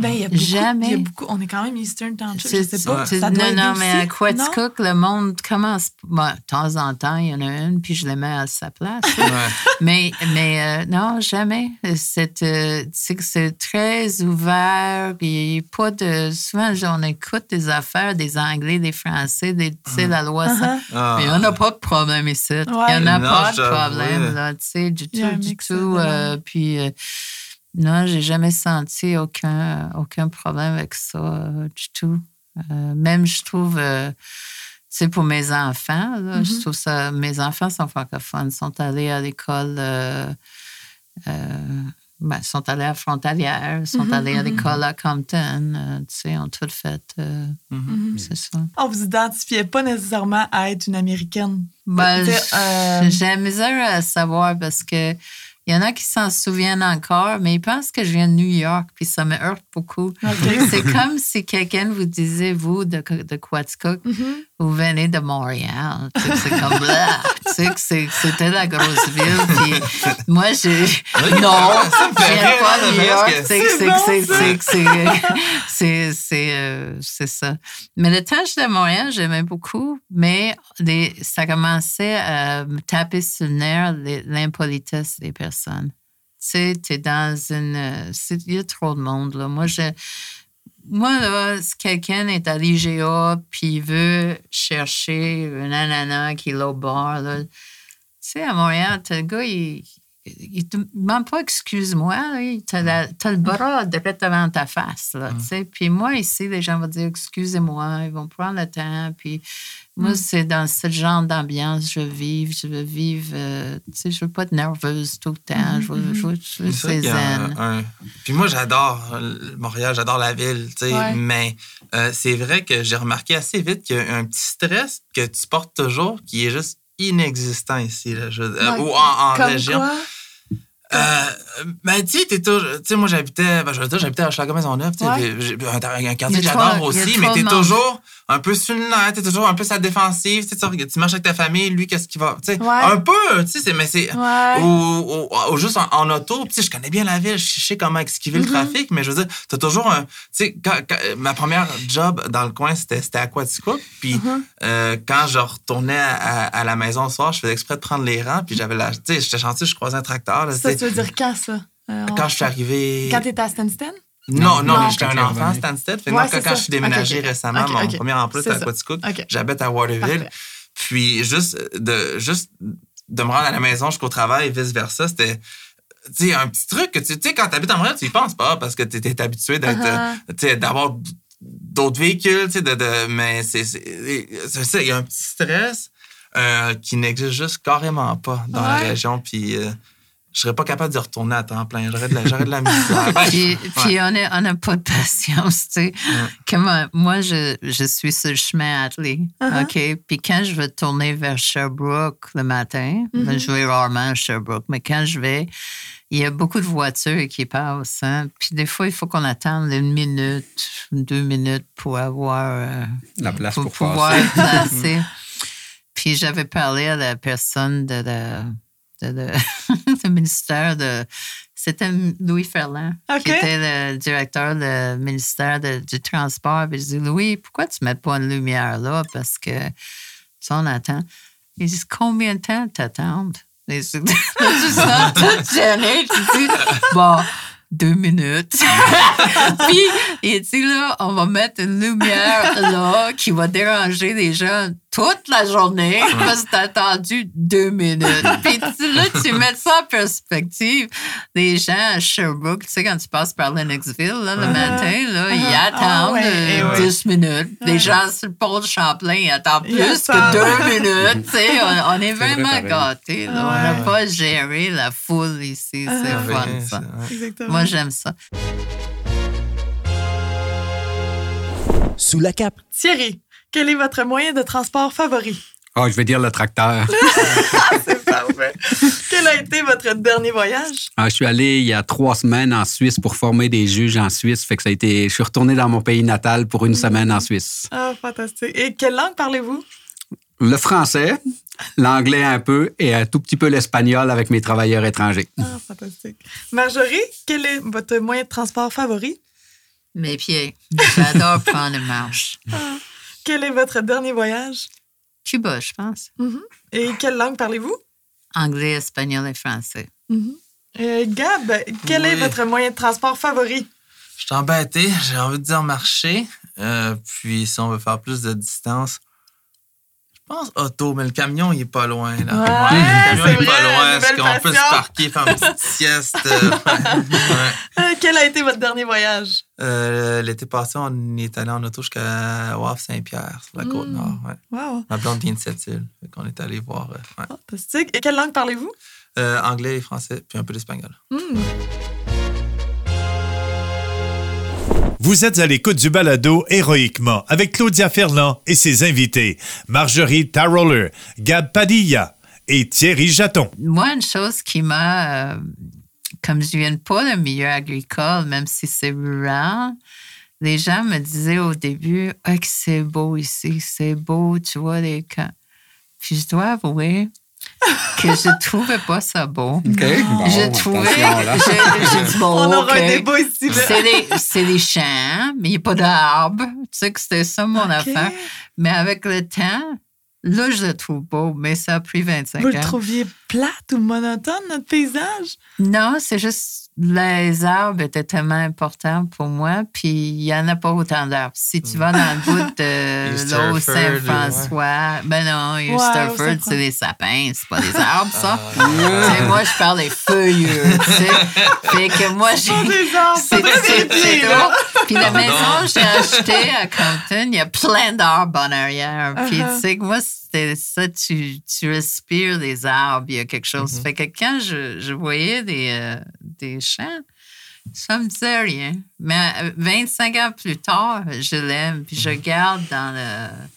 Ben, il y a beaucoup. Jamais. il y a beaucoup- On est quand même Eastern Township. Je sais c'est- pas. ouais. Ça doit non, non, mais aussi. à Quaticook, le monde commence. bon, de temps en temps, il y en a une, puis je les mets à sa place. Ouais. mais mais euh, non, jamais. C'est euh, très ouvert. Puis pas de. Souvent, on écoute des affaires des Anglais, des Français, des, tu sais, la loi. ça. Uh-huh. Ah. Mais on n'a pas de problème ici. Il n'y en a Non, pas de problème, là, tu sais, du tout, du tout. euh, puis, euh, non, j'ai jamais senti aucun, aucun problème avec ça, euh, du tout. Euh, même, je trouve, euh, tu sais, pour mes enfants, là, je Mhm. trouve ça, mes enfants sont francophones, sont allés à l'école, euh, euh, ben, sont allés à Frontalière, sont Mhm, allés à mhm. l'école à Compton, euh, tu sais, ont tout fait, c'est ça. On vous identifiait pas nécessairement à être une Américaine. Ben, Tu sais, euh, J'ai la misère à savoir parce que il y en a qui s'en souviennent encore, mais ils pensent que je viens de New York, puis ça me heurte beaucoup. C'est comme si quelqu'un vous disait, vous, de, de Quaticook, Mhm. Vous venez de Montréal. Tu sais, C'est comme là. Tu sais que c'était la grosse ville. Puis moi, j'ai. Non, ça me je fait viens rire, pas de New York. C'est C'est ça. Mais le j'étais à Montréal, j'aimais beaucoup, mais les- ça commençait à me taper sur le nerf l'impolitesse des personnes. Tu sais, t'es dans une. euh, Il y a trop de monde, là. Moi, je. Moi, là, si quelqu'un est à l'IGA puis il veut chercher un ananas qui est au bord, là, tu sais, à Montréal, le gars, il, demande pas excuse-moi, tu as, le bras direct devant ta face. Là, sais. Puis moi, ici, les gens vont dire excusez-moi, ils vont prendre le temps. Puis moi, c'est dans ce genre d'ambiance je vis. Je veux vivre, euh, tu sais, je veux pas être nerveuse tout le temps. Je veux, je veux, je veux C'est y a zen. un- un- Puis moi, j'adore euh, Montréal, j'adore la ville, Ouais. mais euh, c'est vrai que j'ai remarqué assez vite qu'il y a un petit stress que tu portes toujours qui est juste inexistant ici, là, je- ou en, région. quoi? Euh, ben, tu sais, t'es toujours- tu sais, moi, j'habitais, ben, je veux dire, j'habitais à Hochelaga-Maisonneuve, tu sais, Ouais. un, quartier que j'adore aussi, mais t'es toujours un peu sur le nerf, t'es toujours un peu sa défensive, tu sais, marches avec ta famille, lui, qu'est-ce qu'il va, tu sais, Ouais. un peu, tu sais, mais c'est, Ouais. ou, ou- ou juste en, en auto, tu sais, je connais bien la ville, je sais comment esquiver Mm-hmm. le trafic, mais je veux dire, t'as toujours un, tu sais, quand- quand- ma première job dans le coin, c'était à puis Mm-hmm. euh, quand je retournais à, à la maison le soir, je faisais exprès de prendre les rangs, puis j'avais la, tu sais, j'étais chantier, je croisais un tracteur, là, tu veux dire quand, ça? Euh, on- quand je suis arrivé... Quand t'étais à Stanston? Non, non, Non. mais j'étais un enfant, revenu. Stansted. Ouais, quand, je suis déménagé Ok, ok. récemment, mon premier emploi, C'est c'était à. Quaticook. Ok. J'habite à Waterville. Parfait. Puis juste de, juste de me rendre à la maison jusqu'au travail et vice-versa, c'était tu sais, un petit truc que tu sais, quand tu habites à Montréal, tu y penses pas parce que tu es habitué d'être, Uh-huh. euh, d'avoir d'autres véhicules, tu sais, de, de- mais c'est ça, il y a un petit stress euh, qui n'existe juste carrément pas dans la région. Puis euh, je serais pas capable d'y retourner à temps plein. J'aurais de la, j'aurais de la misère. Puis, ouais. puis on n'a on a pas de patience, tu sais. Comme moi, je, je suis sur le chemin attelé, Uh-huh. OK? Puis quand je vais tourner vers Sherbrooke le matin, Mm-hmm. ben, je vais rarement à Sherbrooke, mais quand je vais, il y a beaucoup de voitures qui passent. hein. Puis des fois, il faut qu'on attende une minute, deux minutes pour avoir... euh, La place pour, pouvoir passer. être placé. Puis j'avais parlé à la personne de la- de- de- du ministère de. C'était Louis Ferland, qui était le directeur du ministère de- du Transport. Puis je dis Louis, pourquoi tu ne mets pas une lumière là? Parce que, tu sais, on attend. Il dit Combien de temps t'attends? Et c'est- Tu sens tout gêné. Tu dis Bon, deux minutes. Puis, il dit là, on va mettre une lumière là qui va déranger les gens toute la journée parce que t'as attendu deux minutes. Puis tu- là, tu mets ça en perspective. Les gens à Sherbrooke, tu sais, quand tu passes par Lennoxville, là, le matin, là, ils Ah, attendent ouais, euh, eh ouais. 10 minutes. Les gens sur le pont de Champlain, ils attendent plus que deux minutes. Tu sais, on, on est vrai, vraiment gâtés. là. On n'a pas géré la foule ici. C'est Ah, fun, Ouais, ça. c'est-. Exactement. Moi, j'aime ça. Sous la cape. Thierry, quel est votre moyen de transport favori? Ah, je vais dire le tracteur. C'est parfait. quel a été votre dernier voyage? Ah, je suis allé il y a trois semaines en Suisse pour former des juges en Suisse. Fait que ça a été. Je suis retourné dans mon pays natal pour une semaine en Suisse. Ah, fantastique. Et quelle langue parlez-vous? Le français, l'anglais un peu et un tout petit peu l'espagnol avec mes travailleurs étrangers. Ah, fantastique. Marjorie, quel est votre moyen de transport favori? Mes pieds. J'adore prendre une marche. Quel est votre dernier voyage? Cuba, je pense. Et quelle langue parlez-vous? Anglais, espagnol et français. Euh, Gab, quel est votre moyen de transport favori? Je suis embêté, j'ai envie de dire marcher. Euh, puis si on veut faire plus de distance, pense auto, mais le camion, il est pas loin. Là. Ouais, le camion, c'est il est pas loin. Est-ce qu'on peut se parquer, faire une petite sieste? euh, ouais. Euh, quel a été votre dernier voyage? Euh, L'été passé, on est allé en auto jusqu'à Wavre-Saint-Pierre, sur la Mm. Côte-Nord. Ouais. Wow, Ma blonde vient de cette île. Qu'on est allé voir fantastique. Et quelle langue parlez-vous? Euh, anglais et français, puis un peu d'espagnol. Hmm. Vous êtes à l'écoute du balado Héroïquement avec Claudia Ferland et ses invités, Marjorie Taroller, Gab Padilla et Thierry Jaton. Moi, une chose qui m'a, euh, comme je viens pas d'un milieu agricole, même si c'est rural, les gens me disaient au début ah, c'est beau ici, c'est beau, tu vois les camps. Puis je dois avouer que je trouvais pas ça beau. OK? Bon, je trouvais. J'ai dit, bon, On aura OK. un débat ici. là. C'est des, c'est des champs, mais il n'y a pas d'arbres. Tu sais que c'était ça mon affaire. Mais avec le temps, là, je le trouve beau, mais ça a pris 25 Vous ans. le trouviez plate ou monotone, notre paysage? Non, c'est juste les arbres étaient tellement importants pour moi, puis il n'y en a pas autant d'arbres. Si tu vas dans le bout de l'eau Saint-François, ben non, East Ouais, c'est des sapins, c'est pas des arbres, ça. Sais, moi, je parle des feuilleux, tu sais. Fait que moi, j'ai... des arbres, C'est là. drôle. Puis la maison que j'ai achetée à Compton, il y a plein d'arbres en arrière. Puis Uh-huh. tu sais que moi, c'était ça, tu, tu respires des arbres, il y a quelque chose. Fait que quand je, je voyais des, euh, des champs, ça me disait rien. Mais euh, 25 ans plus tard, je l'aime, puis je regarde dans le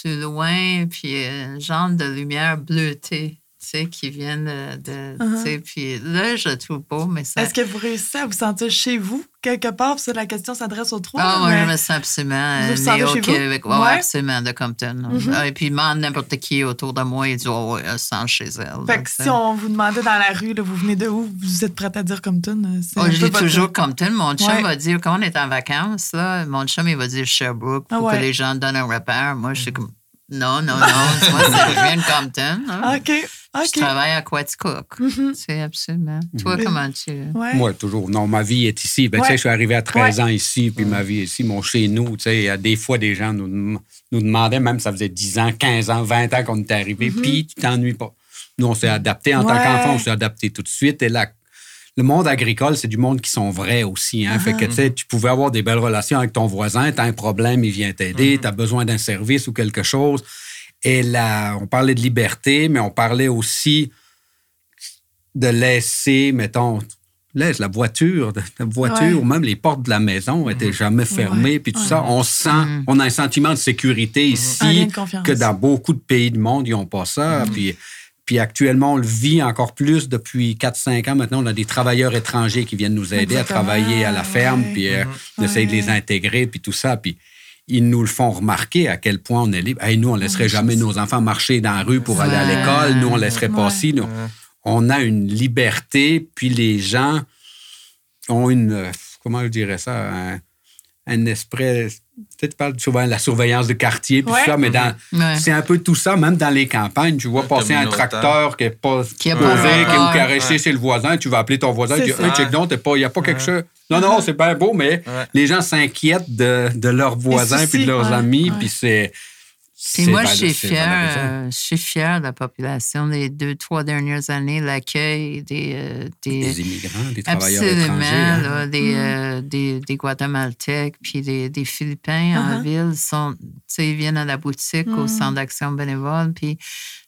plus loin, puis euh, genre de lumière bleutée, sais, qui viennent de... de- tu sais, puis là, je trouve beau, mais ça... Est-ce que vous réussissez à vous sentir chez vous, quelque part? Parce que la question s'adresse aux trois. Ah, moi, mais- je me sens absolument Vous euh, vous vous? Québec. Ouais, Ouais. absolument, de Compton. Mhm. Ah, Et puis, demande n'importe qui autour de moi, il dit, oh, ouais, elle se sent chez elle. Fait Donc, que si on vous demandait dans la rue, là, vous venez de où, vous êtes prête à dire Compton? euh, Oh, je dis votre- toujours Compton. Mon chum Ouais. va dire, quand on est en vacances, là, mon chum, il va dire Sherbrooke Ah pour ouais. que les gens donnent un repère. Moi, je suis comme, non, non, non, moi, je viens de Compton. hein. OK, Je OK. travaille à Quaticook. Mhm. C'est absolument. Toi, comment tu. Ouais. Moi, toujours. Non, ma vie est ici. Ben, tu sais, je suis arrivé à 13 Ouais. ans ici, puis ma vie est ici. Mon chez nous, tu sais, il y a des fois, des gens nous, nous demandaient, même ça faisait 10 ans, 15 ans, 20 ans qu'on était arrivé, puis tu t'ennuies pas. Nous, on s'est adapté. En tant Mm-hmm. Qu'enfant, on s'est adapté tout de suite. Et là, le monde agricole, c'est du monde qui sont vrais aussi. Hein? Fait que, Uh-huh. tu sais, tu pouvais avoir des belles relations avec ton voisin. Tu as un problème, il vient t'aider. Mm-hmm. Tu as besoin d'un service ou quelque chose. Et là, on parlait de liberté, mais on parlait aussi de laisser, mettons, laisse la voiture, la voiture, Ouais. ou même les portes de la maison étaient jamais fermées, Ouais. puis tout Ouais. ça. On sent, on a un sentiment de sécurité lien ici que dans beaucoup de pays du monde, ils n'ont pas ça. Puis, puis actuellement, on le vit encore plus depuis 4-5 ans. Maintenant, on a des travailleurs étrangers qui viennent nous aider Exactement, à travailler à la ferme, ouais. puis euh, on essaye de les intégrer, puis tout ça. Puis ils nous le font remarquer à quel point on est libre. Hey, nous, on laisserait jamais nos enfants marcher dans la rue pour aller à l'école. Nous, on laisserait pas Ouais. ci. Nous, on a une liberté, puis les gens ont une, euh, comment je dirais ça, un, un esprit, tu parles souvent de la surveillance de quartier, puis Ouais. ça, mais dans, Ouais. c'est un peu tout ça, même dans les campagnes. Tu vois passer un tracteur qui n'est pas Qui a posé, qui est ou qui a resté chez le voisin, tu vas appeler ton voisin, tu dis, hey, check donc, il n'y a pas quelque chose. Non, non, c'est bien beau, mais Ouais. les gens s'inquiètent de, de leurs voisins puis de leurs ouais, amis, ouais. puis c'est. Puis c'est moi, val- je suis fière, valorisant. euh, je suis fière de la population des deux, trois dernières années, l'accueil des, euh, des, Des immigrants, des travailleurs Absolument, étrangers. hein. là, des, euh, des, des Guatémaltèques puis des, des Philippins en Uh-huh. ville sont, ils viennent à la boutique au centre d'action bénévole, puis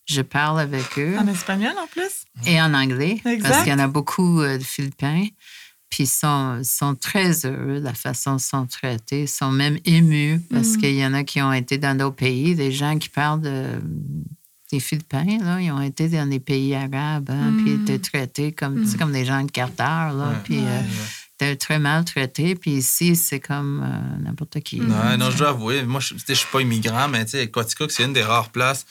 je parle avec eux En espagnol, en plus? et en anglais Exact. parce qu'il y en a beaucoup euh, de Philippins. Puis ils sont, sont très heureux de la façon dont ils sont traités. Ils sont même émus parce qu'il y en a qui ont été dans d'autres pays, des gens qui parlent de, des Philippins, là, ils ont été dans des pays arabes, hein, puis étaient traités comme, tu sais, comme des gens de Carter, là, puis euh, étaient très mal traités. Puis ici, c'est comme euh, n'importe qui. Ouais, non, je dois avouer, moi, je tu sais, je suis pas immigrant, mais tu sais, Quaticook, c'est une des rares places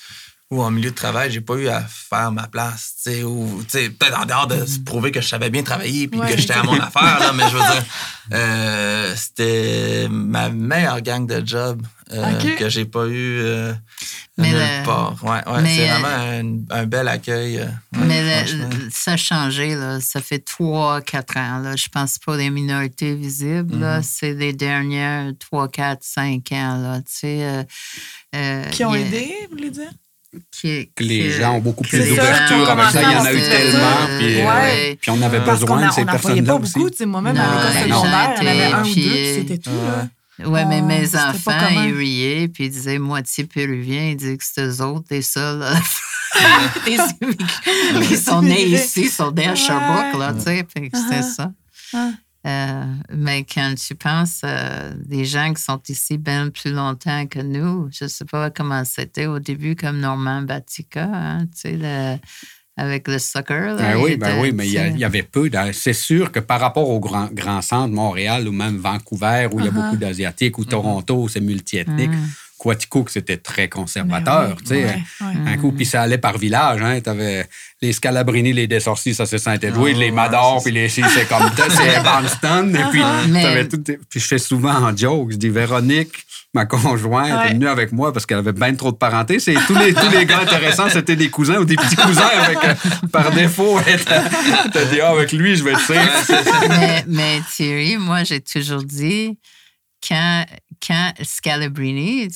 où, en milieu de travail, j'ai pas eu à faire ma place, tu sais, ou, tu sais, peut-être en dehors de se prouver que je savais bien travailler puis Ouais. que j'étais à mon affaire, là, mais je veux dire, euh, c'était ma meilleure gang de job euh, que j'ai pas eu euh, Mais nulle le- part. Ouais, ouais, c'est euh, vraiment un, un bel accueil. euh, Mais le- franchement. le- ça a changé, là. Ça fait trois, quatre ans, là. Je pense pas des minorités visibles, là. C'est les dernières trois, quatre, cinq ans, là. Tu sais. euh, euh, Qui ont aidé, vous voulez dire? Qui- Que les gens ont beaucoup plus C'est d'ouverture avec ça. Il y en a eu tellement. euh, Puis, euh, ouais. puis on avait Parce besoin a- de ces personnes-là pas aussi. beaucoup. Moi-même, Non, à l'école secondaire, il y en avait gens un ou deux, puis c'était tout. là. Ouais, mais mes enfants, ils riaient, puis ils disaient moitié péruvien. Ils disaient que c'était eux autres, les seuls. Ils sont nés ici, ils sont nés à Sherbrooke, là, tu sais. Que c'était Uh-huh. ça. Euh, mais quand tu penses euh, des gens qui sont ici bien plus longtemps que nous, je sais pas comment c'était au début, comme Normand Batica, hein, tu sais, le- avec le soccer. là, Ben oui, était, ben oui, mais il y, avait peu. C'est sûr que par rapport au grand, grand centre, Montréal ou même Vancouver, où il y a Uh-huh. beaucoup d'Asiatiques, ou Toronto, où c'est multiethnique, Quatico, que c'était très conservateur. Ben tu sais. ouais. Un coup, puis ça allait par village. Hein. Tu avais les Scalabrini, les Dessorcis, ça c'est Saint-Édouard, les Mador, puis les c'est comme ça, c'est Evanston. Et puis, Mais- t'avais tout- puis je fais souvent en joke, je dis Véronique, ma conjointe, est venue avec moi parce qu'elle avait bien trop de parenté. C'est tous les, tous les gars intéressants, c'était des cousins ou des petits cousins avec, euh, par défaut. T'as dit, ah, avec lui, je vais être safe. mais, mais Thierry, moi, j'ai toujours dit, quand, quand Scalabrini,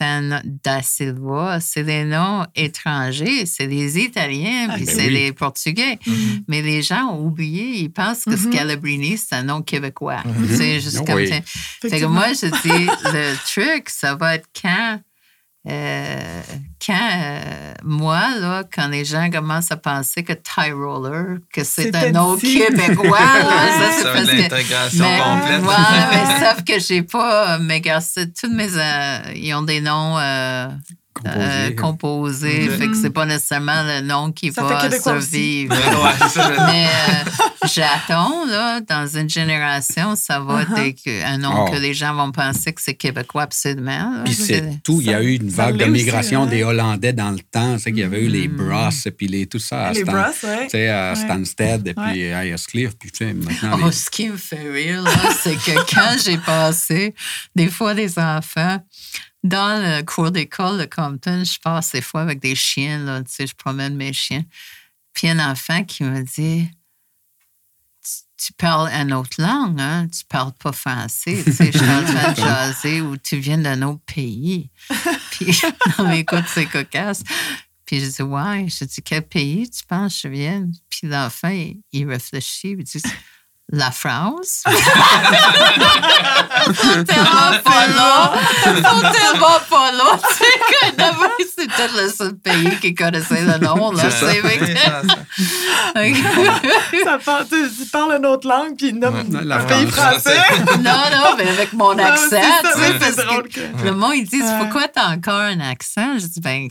un Da Silva, c'est des noms étrangers, c'est des Italiens, puis ben c'est oui. des Portugais. Mais les gens ont oublié, ils pensent que Scalabrini, c'est un nom québécois. C'est juste Ah comme ça. Fait que moi, je dis, le truc, ça va être quand. Euh, quand euh, moi, là, quand les gens commencent à penser que Ty Roller, que c'est un nom dit. québécois, là, ça, c'est l'intégration mais, complète. ouais, mais sauf que j'ai pas. Mes garçons, tous mes. euh, ils ont des noms euh, euh, Composé. Ok. Fait que c'est pas nécessairement le nom qui Ça va survivre. Mais euh, j'attends, là, dans une génération, ça va Uh-huh. être un nom Oh. que les gens vont penser que c'est québécois absolument. là. Puis c'est tout. Il y a eu une vague de aussi, migration hein. des Hollandais dans le temps. C'est qu'il y avait eu les Bros, puis les, tout ça. à Les Stan- ouais. Tu sais, à Ouais. Stansted, et puis Ouais. à Highcliffe, puis tu sais, maintenant... Oh, les- ce qui me fait rire, là, c'est que quand j'ai passé, des fois, des enfants, dans le cours d'école de Compton, je passe des fois avec des chiens, là, tu sais, je promène mes chiens. Puis un enfant qui me dit Tu- Tu parles une autre langue, hein? Tu parles pas français. Tu sais, je suis en train de jaser ou tu viens d'un autre pays. Puis, non, mais écoute, c'est cocasse. Puis je dis, ouais. Je dis, quel pays tu penses que je viens? Puis l'enfant, il, il réfléchit. Il dit, la France. Ils sont tellement pas là. Ils sont tellement pas là. C'est peut-être le seul pays qui connaissait le nom. Là, C'est vrai ça, parle, tu, tu parles une autre langue, puis nomme Ouais. La un pays France. français. Non, non, mais avec mon Ah, accent, tu sais, ouais, parce c'est drôle que que- le monde, ils disent, Ouais. pourquoi t'as encore un accent? Je dis, ben,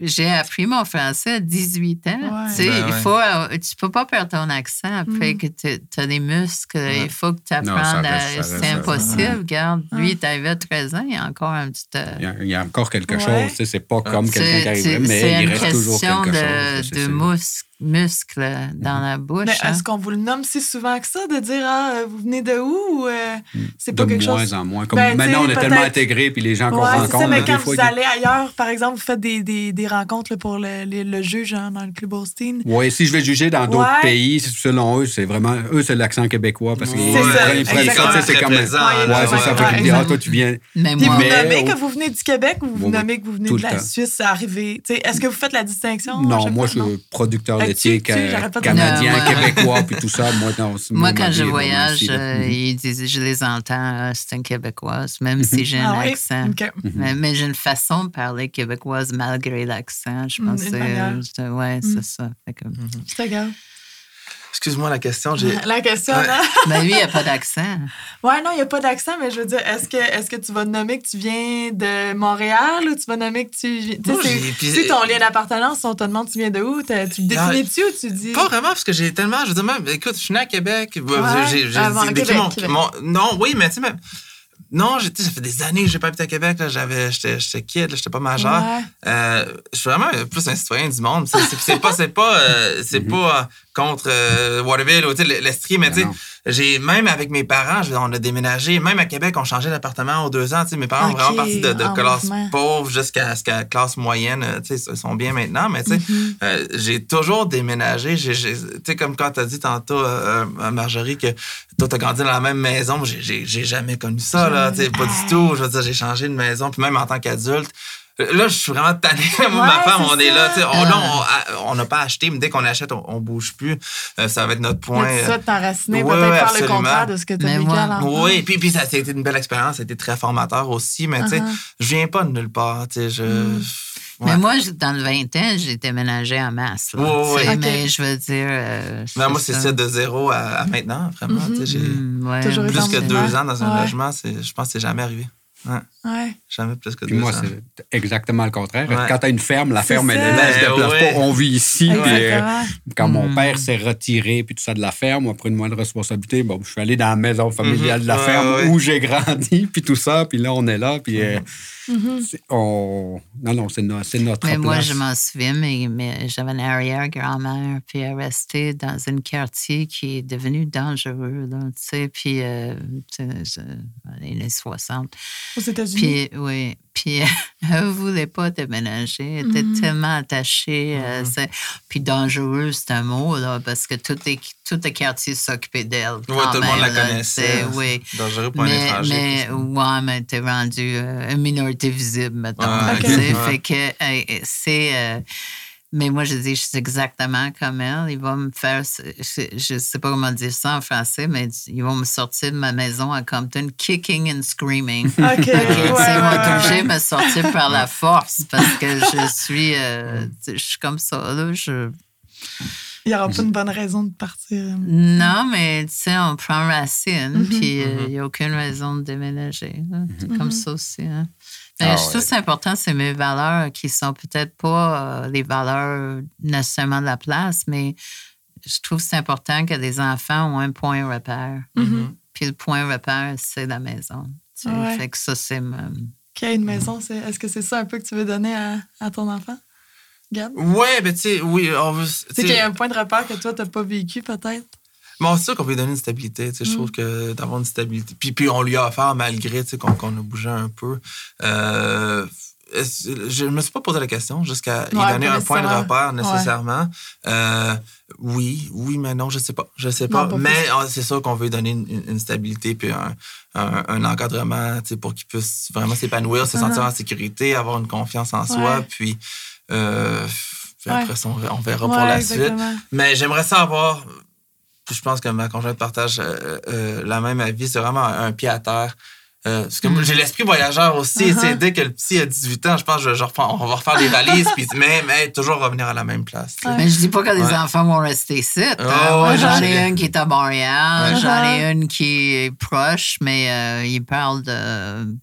j'ai appris mon français à 18 ans. Ouais. Tu sais, Ben il ouais. faut, euh, tu peux pas perdre ton accent après Mm. que tu as des muscles. Il faut que tu apprennes. C'est impossible. Regarde, lui, il arrivé à 13 ans, il y a encore un petit. euh, Il y, a, il y a encore quelque Ouais. chose. tu sais, C'est pas comme quelqu'un qui c'est- mais c'est il une reste toujours question quelque de, chose. c'est- de c'est- mus- muscles dans la bouche. Mais hein. est-ce qu'on vous le nomme si souvent que ça, de dire Ah, euh, vous venez de où ou euh, c'est pas de quelque moins chose? en moins. Comme Ben, maintenant, on est tellement intégrés, puis les gens qu'on Ouais, c'est rencontre, ça, mais quand fois, vous allez ailleurs, par exemple, vous faites des, des, des rencontres là, pour le, le, le juge hein, dans le club Austin. Oui, si je vais juger dans d'autres Ouais. pays, c'est- selon eux, c'est vraiment. Eux, c'est l'accent québécois parce C'est tu sais, c'est comme. Présent, Ouais, c'est ça. ouais, Fait qu'ils ouais, disent, ah, toi, tu viens. Mais vous nommez que vous venez du Québec ou vous nommez que vous venez de la. Suisse arrivé? Tu sais, Est-ce que vous faites la distinction? Non, moi, je suis producteur Pas de- canadien, québécois, puis tout ça. Moi, non, Moi, quand je voyage, euh, Mhm. ils disent, je les entends, euh, c'est une québécoise, même si j'ai un Ah oui? accent. OK. Mais, mais j'ai une façon de parler québécoise malgré l'accent. Je Mm, pense que Mm. c'est ça. Fait que- Je te regarde. Excuse-moi la question. J'ai... La question, Ouais. là. Mais lui, il n'y a pas d'accent. Ouais, non, il n'y a pas d'accent, mais je veux dire, est-ce que, est que tu vas nommer que tu viens de Montréal ou tu vas nommer que tu viens. Tu Moi, sais, j'ai- c'est- ton lien d'appartenance, on te demande tu viens de où, tu le Ah, définis-tu ou tu dis? Pas vraiment, parce que j'ai tellement. Je veux dire, même, écoute, je suis né à Québec. Ouais, j'ai, j'ai avant, décrit Québec, mon, Québec. mon- Non, oui, mais tu sais, même. Non, j'ai- tu sais, ça fait des années que j'ai pas habité à Québec. Là. J'avais, j'étais, j'étais kid, là, j'étais pas majeur. Ouais. Euh, je suis vraiment plus un citoyen du monde. C'est, c'est, c'est pas, c'est pas, euh, c'est pas euh, contre euh, Waterville ou tu sais, l'Estrie, mais Ben tu sais, j'ai même avec mes parents, je on a déménagé. Même à Québec, on changeait d'appartement aux deux ans. Tu sais, mes parents Ok, ont vraiment parti de, de classe pauvre jusqu'à, jusqu'à classe moyenne. euh, Tu sais, ils sont bien maintenant, mais tu sais, Mhm. euh, j'ai toujours déménagé. J'ai, j'ai- tu sais, comme quand tu as dit tantôt, euh, euh, Marjorie, que toi, tu as grandi dans la même maison. J'ai, j'ai, j'ai jamais connu ça, là. Tu sais, pas du tout. Je veux dire, j'ai changé de maison. Puis même en tant qu'adulte, Là, je suis vraiment tanné. Moi, ma femme, on est ça. là. tu sais, On Ah. là, on- on n'a pas acheté, mais dès qu'on achète, on, on bouge plus. Euh, ça va être notre point. C'est ça, de t'enraciner, Ouais, peut-être ouais, faire le contraire de ce que tu as Mais vécu à. Oui, puis, puis ça, ça a été une belle expérience, ça a été très formateur aussi, mais tu sais, Uh-huh. je viens pas de nulle part, tu sais, je... Mm. Ouais. Mais moi, dans le 20 ans, j'ai déménagé en masse. là, Ouais, ouais, tu sais, ouais. Mais je veux dire. euh, Mais moi, c'est ça, de zéro à, à maintenant, vraiment. tu sais, j'ai Mm, ouais. Toujours plus que deux ans dans un Ouais. logement, c'est, je pense que c'est jamais arrivé. Ouais. Jamais plus que Puis deux moi, ans. c'est exactement le contraire. Ouais. Quand tu as une ferme, la ferme, elle, ça. elle, elle se Ben déplace ouais. pas. On vit ici. puis, euh, quand mon Mm. père s'est retiré, puis tout ça de la ferme, après une moindre responsabilité, bon, je suis allé dans la maison familiale de la. Ouais, ferme ouais. où j'ai grandi, puis tout ça, puis là, on est là, puis euh, Mhm. c'est- on... Non, non, c'est no- c'est notre Mais moi, je m'en souviens, mais, mais j'avais une arrière-grand-mère, puis elle restait dans un quartier qui est devenu dangereux, tu sais, puis euh, les années 60. Aux États-Unis? Puis, oui, puis elle ne voulait pas déménager. Elle était tellement attachée. euh, c'est- puis dangereux, c'est un mot, là, parce que tout, les, tout le quartier s'occupait d'elle. Quand tout le monde la là, connaissait. Oui. Dangereux pour un Mais, étranger. mais, ouais, mais t'es rendu euh, une minorité visible, mettons. Fait que euh, c'est. euh, mais moi, je dis, je suis exactement comme elle. Il va me faire. Je, je sais pas comment dire ça en français, mais ils vont me sortir de ma maison à Compton, kicking and screaming. OK. ouais, sais, ouais, moi, ouais, obligé ouais. de me sortir par la force parce que je suis, euh, je suis comme ça. Là, je... Il n'y aura pas une bonne raison de partir. Non, mais tu sais, on prend racine, Mhm. puis euh, il n'y a aucune raison de déménager. C'est comme ça aussi. hein. Ah je trouve ouais. que c'est important, c'est mes valeurs qui sont peut-être pas euh, les valeurs nécessairement de la place, mais je trouve que c'est important que les enfants ont un point repère. Mhm. Puis le point repère, c'est la maison. tu sais. Ouais. Fait que ça, c'est... ma- Qu'il y ait une maison, c'est- est-ce que c'est ça un peu que tu veux donner à, à ton enfant? Gab? Ouais, ben tu sais, oui, on veut. tu C'est sais, qu'il y a un point de repère que toi, tu n'as pas vécu, peut-être? Bon, c'est sûr qu'on peut lui donner une stabilité. tu sais, Je Mm. trouve que d'avoir une stabilité. Puis, puis on lui a offert malgré tu sais, qu'on a bougé un peu. Euh, je ne me suis pas posé la question jusqu'à lui Ouais, donner un point de repère nécessairement. Euh, oui, oui, mais non, je sais pas. Je sais pas. Non, pas mais ah, c'est sûr qu'on veut lui donner une, stabilité puis un, un- un encadrement tu sais, pour qu'il puisse vraiment s'épanouir, se sentir Uh-huh. en sécurité, avoir une confiance en soi. Puis, euh, puis après on verra- on verra Ouais, pour la suite. Mais j'aimerais savoir, je pense que ma conjointe partage euh, euh, la même avis, c'est vraiment un, un pied à terre. Euh, parce que moi, j'ai l'esprit voyageur aussi. Uh-huh. Dès que le petit a 18 ans, je pense que je, je reprends- on va refaire des valises, puis, mais, mais toujours revenir à la même place. Ouais. Mais je dis pas que les Ouais. enfants vont rester ici. hein. Oh, ouais, j'en je ai sais. un qui est à Montréal, j'en ai Uh-huh. une qui est proche, mais euh, il parle de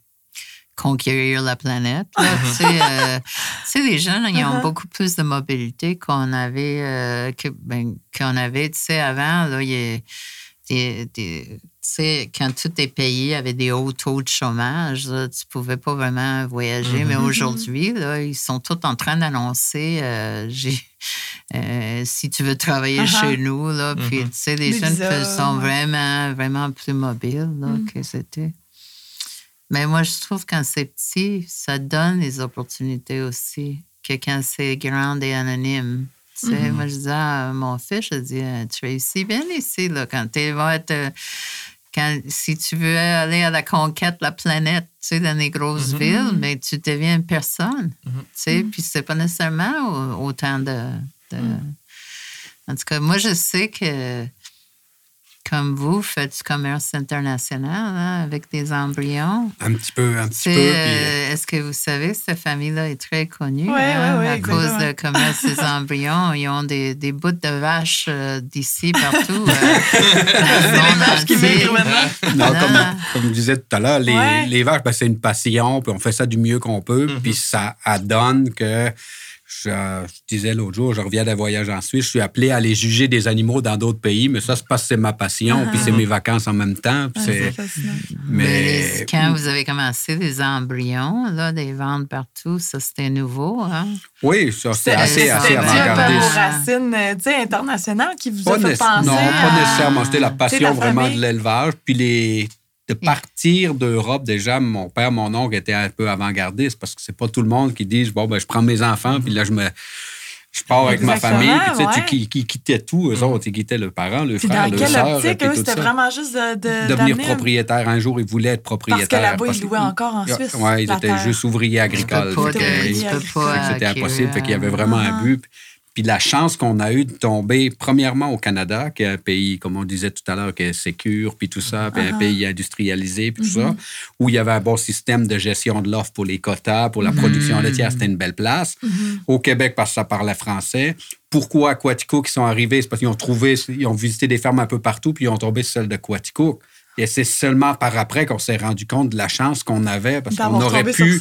conquérir la planète. là. tu sais, euh, tu sais, les jeunes, ils ont Uh-huh. beaucoup plus de mobilité qu'on avait, euh, que- ben, qu'on avait, tu sais, avant. Là, il y a des- des- tu sais, quand tout est payé avec des hauts taux de chômage, là, tu pouvais pas vraiment voyager. Mais aujourd'hui, là, ils sont tous en train d'annoncer euh, euh, si tu veux travailler Uh-huh. chez nous. Là, Puis, tu sais, les jeunes sont vraiment, vraiment plus mobiles là, Mm. que c'était. Mais moi, je trouve que quand c'est petit, ça donne des opportunités aussi que quand c'est grand et anonyme. Tu sais, Mm-hmm. moi, je dis à mon fils, je dis, euh, tu réussis bien ici, là, quand tu vas être. euh, Quand, si tu veux aller à la conquête de la planète, tu sais, dans les grosses Mm-hmm. villes, mais tu deviens une personne. Tu sais, puis c'est pas nécessairement au- autant de. de- Mm. En tout cas, moi, je sais que comme vous, faites du commerce international hein, avec des embryons. Un petit peu, un petit C'est, peu. puis, euh, Est-ce que vous savez, cette famille-là est très connue Ouais, hein, ouais, ouais, à cause du commerce des embryons. Ils ont des, des bouts de vaches euh, d'ici partout. euh, qui. Non, comme, comme je disais tout à l'heure, les, Ouais. les vaches, ben, c'est une passion, puis on fait ça du mieux qu'on peut, Mhm. puis ça adonne que, je, je disais l'autre jour, je reviens d'un voyage en Suisse, je suis appelé à aller juger des animaux dans d'autres pays, mais ça, c'est parce que c'est ma passion, puis c'est mes vacances en même temps. puis Ah, c'est. Mais mais quand vous avez commencé les embryons, là, des ventes partout, ça c'était nouveau. Hein? oui, ça, c'est C'était assez, assez c'était à avant-gardiste. vos racines euh, internationales qui vous Pas a fait penser non, à... pas nécessairement. C'était la passion la vraiment de l'élevage. Puis les, de partir d'Europe, déjà, mon père, mon oncle étaient un peu avant-gardistes parce que c'est pas tout le monde qui dit bon, ben, je prends mes enfants, puis là, je me. Je pars avec ma famille, puis tu sais, ouais. tu- qui, qui quittait tout, eux autres, ils quittaient le parent, le Puis frère, dans le quelle sœur, optique, puis eux, tout c'était vraiment juste de, de Devenir propriétaire. Un jour, ils voulaient être Parce propriétaires. que là-bas, ils louaient encore en Suisse. Oui, ils étaient terre. juste ouvriers agricoles. c'était impossible. Fait qu'il y avait euh, vraiment un but. Puis la chance qu'on a eue de tomber, premièrement, au Canada, qui est un pays, comme on disait tout à l'heure, qui est sécure, puis tout ça, puis un Ah. pays industrialisé, puis tout ça, où il y avait un bon système de gestion de l'offre pour les quotas, pour la Mm-hmm. production laitière, c'était une belle place. Au Québec, parce que ça parlait français. Pourquoi Aquatico qui sont arrivés? C'est parce qu'ils ont trouvé, ils ont visité des fermes un peu partout, puis ils ont tombé sur celle de Quatico. Et c'est seulement par après qu'on s'est rendu compte de la chance qu'on avait parce qu'on aurait pu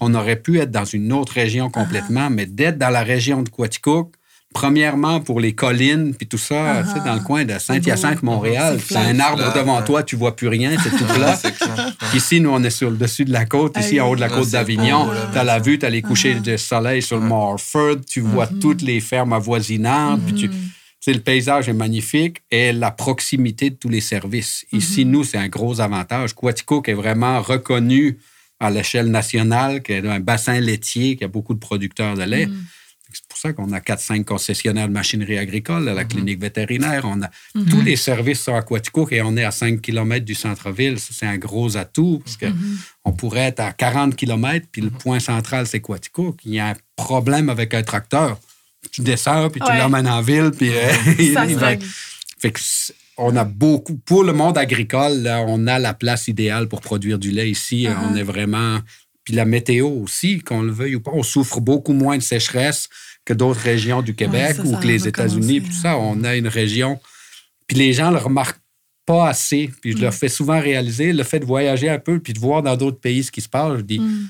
on aurait pu être dans une autre région complètement, mais d'être dans la région de Quaticook, premièrement pour les collines puis tout ça, tu sais, dans le coin de Saint-Hyacinthe, Montréal, C'est un arbre devant ouais. toi, tu vois plus rien, c'est tout plat. Puis ici, nous, on est sur le dessus de la côte, ici, en haut de la côte d'Avignon. là. Tu as la vue, tu as les couchers de soleil sur le Morford, tu vois toutes les fermes avoisinantes, puis tu... le paysage est magnifique et la proximité de tous les services. Ici, nous, c'est un gros avantage. Quaticook est vraiment reconnu à l'échelle nationale, qui est un bassin laitier, qui a beaucoup de producteurs de lait. C'est pour ça qu'on a 4-5 concessionnaires de machinerie agricole, la clinique vétérinaire. On a tous les services sur Aquaticook et on est à 5 km du centre-ville. C'est un gros atout parce que on pourrait être à 40 km, puis le point central, c'est Quaticook. Il y a un problème avec un tracteur. Tu descends, puis tu Ouais. l'emmènes en ville, puis euh, Ça fait que on a beaucoup, pour le monde agricole, là, on a la place idéale pour produire du lait ici. Uh-huh. On est vraiment. Puis la météo aussi, qu'on le veuille ou pas, on souffre beaucoup moins de sécheresse que d'autres régions du Québec ça, ou ça que les États-Unis. tout hein. ça, on a une région. Puis les gens le remarquent pas assez. Puis je leur Mm. fais souvent réaliser le fait de voyager un peu puis de voir dans d'autres pays ce qui se passe. Je dis, Mm.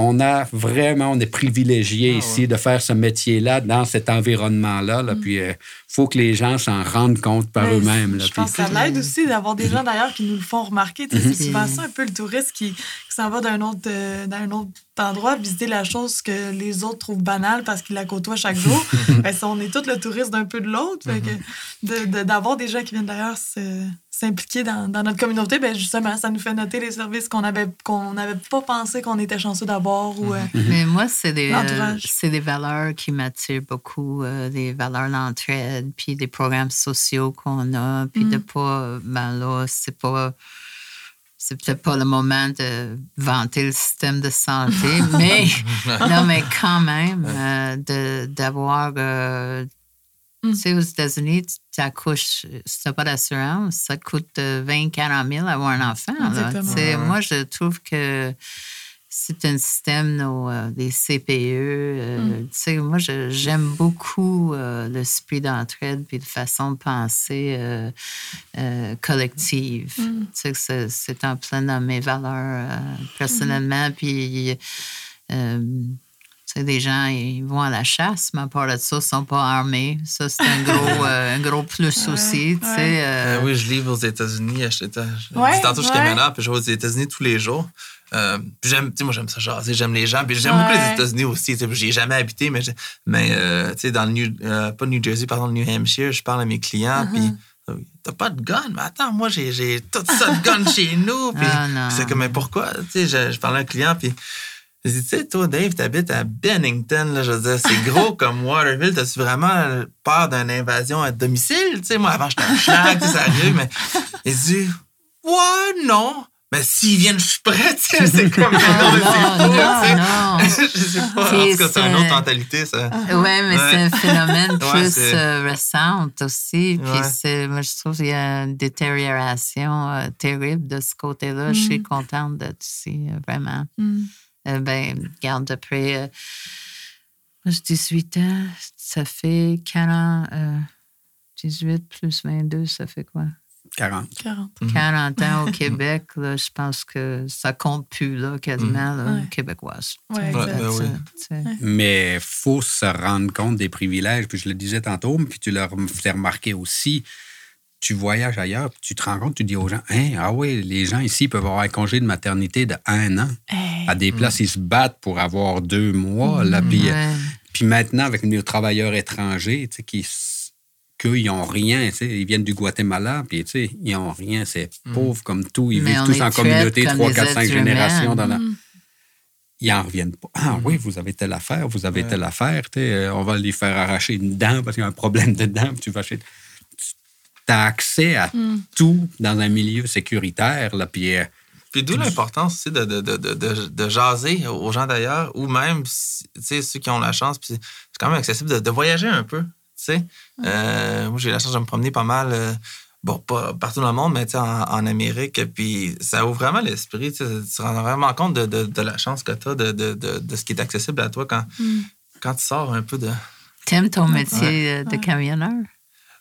On a vraiment, on est privilégié Ah ici de faire ce métier-là dans cet environnement-là. Là, Puis il faut que les gens s'en rendent compte par Mm. Mais eux-mêmes. là. Je Puis- pense que ça l'aide aussi d'avoir des gens d'ailleurs qui nous le font remarquer. Tu sais, Mm-hmm. C'est souvent ça un peu le touriste qui, qui s'en va d'un autre, euh, d'un autre endroit visiter la chose que les autres trouvent banale parce qu'ils la côtoient chaque jour. ben, ça, on est tous le touriste d'un peu de l'autre. De- de- D'avoir des gens qui viennent d'ailleurs se- s'impliquer dans, dans notre communauté, ben justement, ça nous fait noter les services qu'on avait qu'on n'avait pas pensé qu'on était chanceux d'avoir. ou euh, Mais moi, c'est des, euh, c'est des valeurs qui m'attirent beaucoup, euh, des valeurs d'entraide, puis des programmes sociaux qu'on a, puis de pas, ben là, c'est pas, c'est peut-être pas le moment de vanter le système de santé, mais, non, mais quand même, euh, de- d'avoir, euh, Mm. tu sais, aux États-Unis, tu accouches, si tu n'as pas d'assurance, ça te coûte euh, 20, 40 000 avoir un enfant. là. Exactement. Tu sais, Moi, je trouve que c'est un système, nos, euh, des CPE. euh, Mm. tu sais, moi, j'aime beaucoup euh, l'esprit d'entraide puis de façon de penser euh, euh, collective. Mm. Tu sais, c'est- en plein dans mes valeurs euh, personnellement. Puis, euh, sais, des gens, ils vont à la chasse, mais à part de ça, ils ne sont pas armés. Ça, c'est un gros, euh, un gros plus aussi. Tu sais, ouais. euh, Euh, oui, je livre aux États-Unis. Je, Ouais, dis tantôt, je suis camionneur, puis je vais aux États-Unis tous les jours. Euh, puis j'aime, tu sais, moi, j'aime ça jaser, j'aime les gens. Puis j'aime beaucoup les États-Unis aussi. tu sais, J'y ai jamais habité, mais, j'ai- mais euh, tu sais, dans le New, euh, pas New Jersey, pardon, le New Hampshire, je parle à mes clients, Uh-huh. puis euh, t'as pas de gun, mais attends, moi, j'ai, j'ai tout ça de gun chez nous. Puis Ah, c'est comme, mais pourquoi? Tu sais, je, je parlais à un client, puis je dis, tu sais, toi, Dave, t'habites à Bennington, là, je veux dire, c'est gros comme Waterville. T'as-tu vraiment peur d'une invasion à domicile? Tu sais, moi, avant, j'étais un schlag, tu sais, ça arrive, mais il dit, ouais, non. Mais s'ils viennent, je suis prêt, tu sais, c'est comme, non, fou, non, tu sais. non. je sais pas. En tout cas, c'est une autre mentalité, ça. Oui, mais c'est un phénomène Ouais, plus euh, récent aussi. Puis Ouais. c'est, moi, je trouve qu'il y a une détérioration euh, terrible de ce côté-là. Je suis contente d'être ici, vraiment. Mm. Euh, ben, regarde, depuis euh, moi, j'ai 18 ans, ça fait 40, euh, 18 plus 22, ça fait quoi? 40. 40. 40 ans au Québec, là, je pense que ça compte plus, là, quasiment, là, Ouais. québécoise. Ouais, Ouais, ben oui. Mais il faut se rendre compte des privilèges. Puis je le disais tantôt, puis tu l'as fait remarquer aussi. Tu voyages ailleurs, puis tu te rends compte, tu dis aux gens, Hein, ah oui, les gens ici peuvent avoir un congé de maternité de un an. Hey. À des places, ils se battent pour avoir deux mois. Là, puis, euh, Ouais. puis maintenant, avec nos travailleurs étrangers, tu sais, qui qu'eux, ils n'ont rien. tu sais, Ils viennent du Guatemala, puis tu sais, ils n'ont rien. C'est pauvre comme tout. Ils Mais vivent tous en communauté, comme 3, des 4, 5 êtres générations. humains. Dans la... Mm. Ils n'en reviennent pas. Ah oui, vous avez telle affaire, vous avez telle affaire. tu sais, euh, on va lui faire arracher une dent parce qu'il y a un problème de dent. puis Tu vas chez... Tu as accès à tout dans un milieu sécuritaire. Là, puis, euh, Puis d'où l'importance aussi de, de, de, de, de, de jaser aux gens d'ailleurs, ou même si- tu sais, ceux qui ont la chance, puis c'est quand même accessible de, de voyager un peu. tu sais. Euh, moi, j'ai la chance de me promener pas mal, euh, bon, pas partout dans le monde, mais tu sais, en, en Amérique. Puis ça ouvre vraiment l'esprit. Tu sais, tu te rends vraiment compte de, de, de la chance que tu as, de, de, de, de ce qui est accessible à toi quand, quand tu sors un peu de. T'aimes ton métier euh, de camionneur?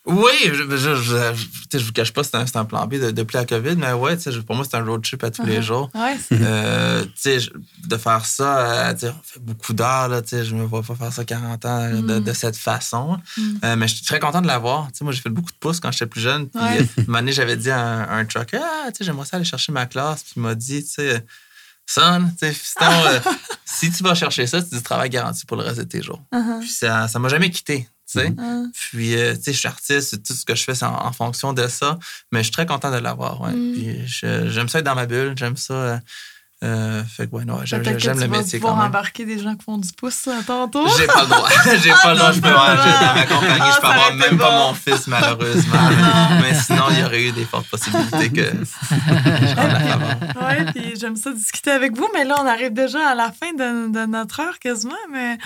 Oui, je, je, je, je, tu sais, je vous cache pas, c'est un, un plan B de, depuis la COVID, mais ouais, tu sais, je- pour moi, c'est un road trip à tous les jours. Ouais, Euh, de faire ça, euh, on fait beaucoup d'heures, je me vois pas faire ça 40 ans euh, de, de cette façon. Euh, mais je suis très content de l'avoir. Moi, j'ai fait beaucoup de pouces quand j'étais plus jeune. Puis, Ouais. une année, j'avais dit à un, à un trucker, ah, tu sais, j'aimerais ça aller chercher ma classe. Puis, il m'a dit, tu sais, son, fiston, euh, si tu vas chercher ça, c'est du travail garanti pour le reste de tes jours. Uh-huh. Puis, ça ça m'a jamais quitté. Tu sais. Uh-huh. Puis, euh, tu sais, je suis artiste, tout ce que je fais, c'est en, en fonction de ça. Mais je suis très content de l'avoir. Ouais. Mm. Puis, j'aime ça être dans ma bulle, j'aime ça. euh, euh, fait que, ouais, non, j'aime le vas métier pouvoir quand même. embarquer des gens qui font du pouce euh, tantôt. J'ai pas le droit. J'ai pas le droit. Je peux non, ouais, non. j'ai- dans ma compagnie, Ah, je peux ça avoir même pas mon fils, malheureusement. Mais sinon, il y aurait eu des fortes possibilités que. Oui, puis j'aime ça discuter avec vous, mais là, on arrive déjà à la fin de, de notre heure quasiment. Mais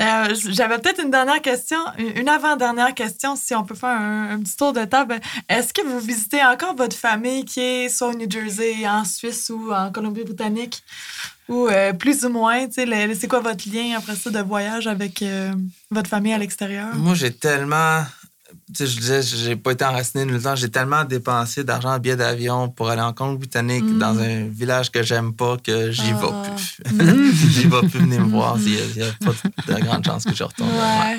euh, j'avais peut-être une dernière question, une avant-dernière question, si on peut faire un, un petit tour de table. Est-ce que vous visitez encore votre famille qui est soit au New Jersey, en Suisse ou en Colombie-Britannique? Ou euh, plus ou moins, tu sais, le- c'est quoi votre lien après ça de voyage avec euh, votre famille à l'extérieur? Moi, j'ai tellement. Tu sais, je disais, j'ai pas été enraciné nulle part. J'ai tellement dépensé d'argent en billets d'avion pour aller en Colombie-Britannique Mm. dans un village que j'aime pas que j'y Ah. vais plus. j'y vais plus venir me voir. Il y a, il y a pas de grande chance que je retourne. Ouais.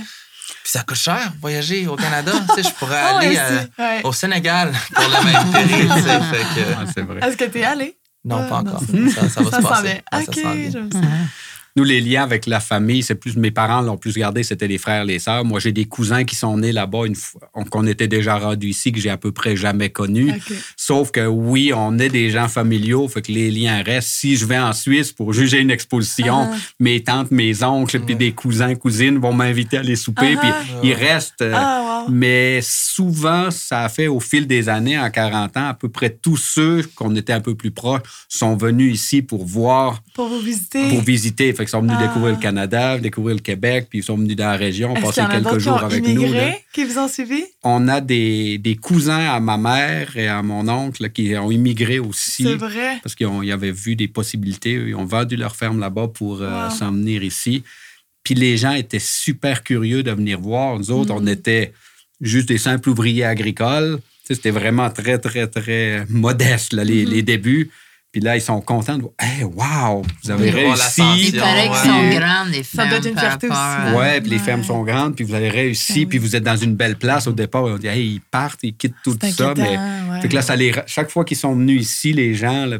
Puis ça coûte cher, voyager au Canada. tu sais, je pourrais Ah, aller ouais, euh, ouais. au Sénégal pour le même prix. tu sais, Ouais. Est-ce que t'es allé? Non, Ah, pas encore. Ça, ça va Ça se passer. vient. Ouais, ça OK, s'en vient. j'aime ça. Nous, les liens avec la famille, c'est plus mes parents l'ont plus gardé, c'était les frères, les sœurs. Moi, j'ai des cousins qui sont nés là-bas une fois, qu'on était déjà rendus ici, que j'ai à peu près jamais connus. OK. Sauf que oui, on est des gens familiaux, fait que les liens restent. Si je vais en Suisse pour juger une exposition, Ah. mes tantes, mes oncles, puis des cousins, cousines vont m'inviter à aller souper, Ah. puis ils restent. Ah, wow. Mais souvent, ça a fait au fil des années, en 40 ans, à peu près tous ceux qu'on était un peu plus proches sont venus ici pour voir, Pour vous visiter. pour visiter. Fait qu'ils sont venus Ah. découvrir le Canada, découvrir le Québec, puis ils sont venus dans la région, passer quelques d'autres qui jours ont avec nous. là. qui vous ont suivi? On a des, des cousins à ma mère et à mon oncle qui ont immigré aussi. C'est vrai. Parce qu'ils avaient vu des possibilités. Ils ont vendu leur ferme là-bas pour euh, Wow. s'en venir ici. Puis les gens étaient super curieux de venir voir. Nous autres, on était juste des simples ouvriers agricoles. Tu sais, C'était vraiment très, très, très modeste, là, Mm-hmm. les débuts. Puis là, ils sont contents de voir Hey, wow, vous avez réussi. Il paraît Ouais. qu'ils sont grandes, les Ça fermes. doit être une fierté aussi. à- Ouais, puis les fermes sont grandes, puis vous avez réussi, Ben oui. puis vous êtes dans une belle place. Au départ, on dit, hey, ils partent, ils quittent tout ça. Mais fait que là, ça les, chaque fois qu'ils sont venus ici, les gens, là,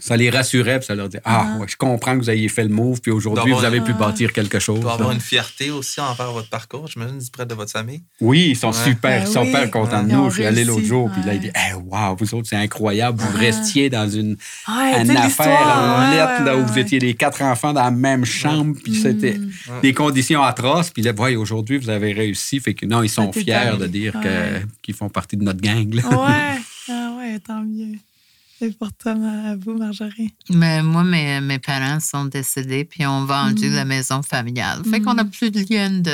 ça les rassurait, puis ça leur dit, ah, ouais, je comprends que vous ayez fait le move, puis aujourd'hui, vous avez pu Ah. bâtir quelque chose. Il doit avoir une fierté aussi envers votre parcours, j'imagine, du près de votre famille. Oui, ils sont Ouais. super, Ben ils sont oui. super contents de nous. Je suis allé l'autre jour, puis là, il dit, hey, wow, vous autres, c'est incroyable, vous Ah. restiez dans une, une affaire en ouais, lettres, ouais, là, où ouais, vous étiez les quatre enfants dans la même chambre, puis c'était Mm. des conditions atroces. Puis là, ouais, aujourd'hui, vous avez réussi. Fait que non, ils sont C'était fiers de dire qu'ils font partie de notre gang. là. Ouais, ah ouais, tant mieux. C'est pour toi, à vous, Marjorie. Mais moi, mes, mes parents sont décédés puis ont vendu Mm. la maison familiale. Fait qu'on n'a plus de lien de.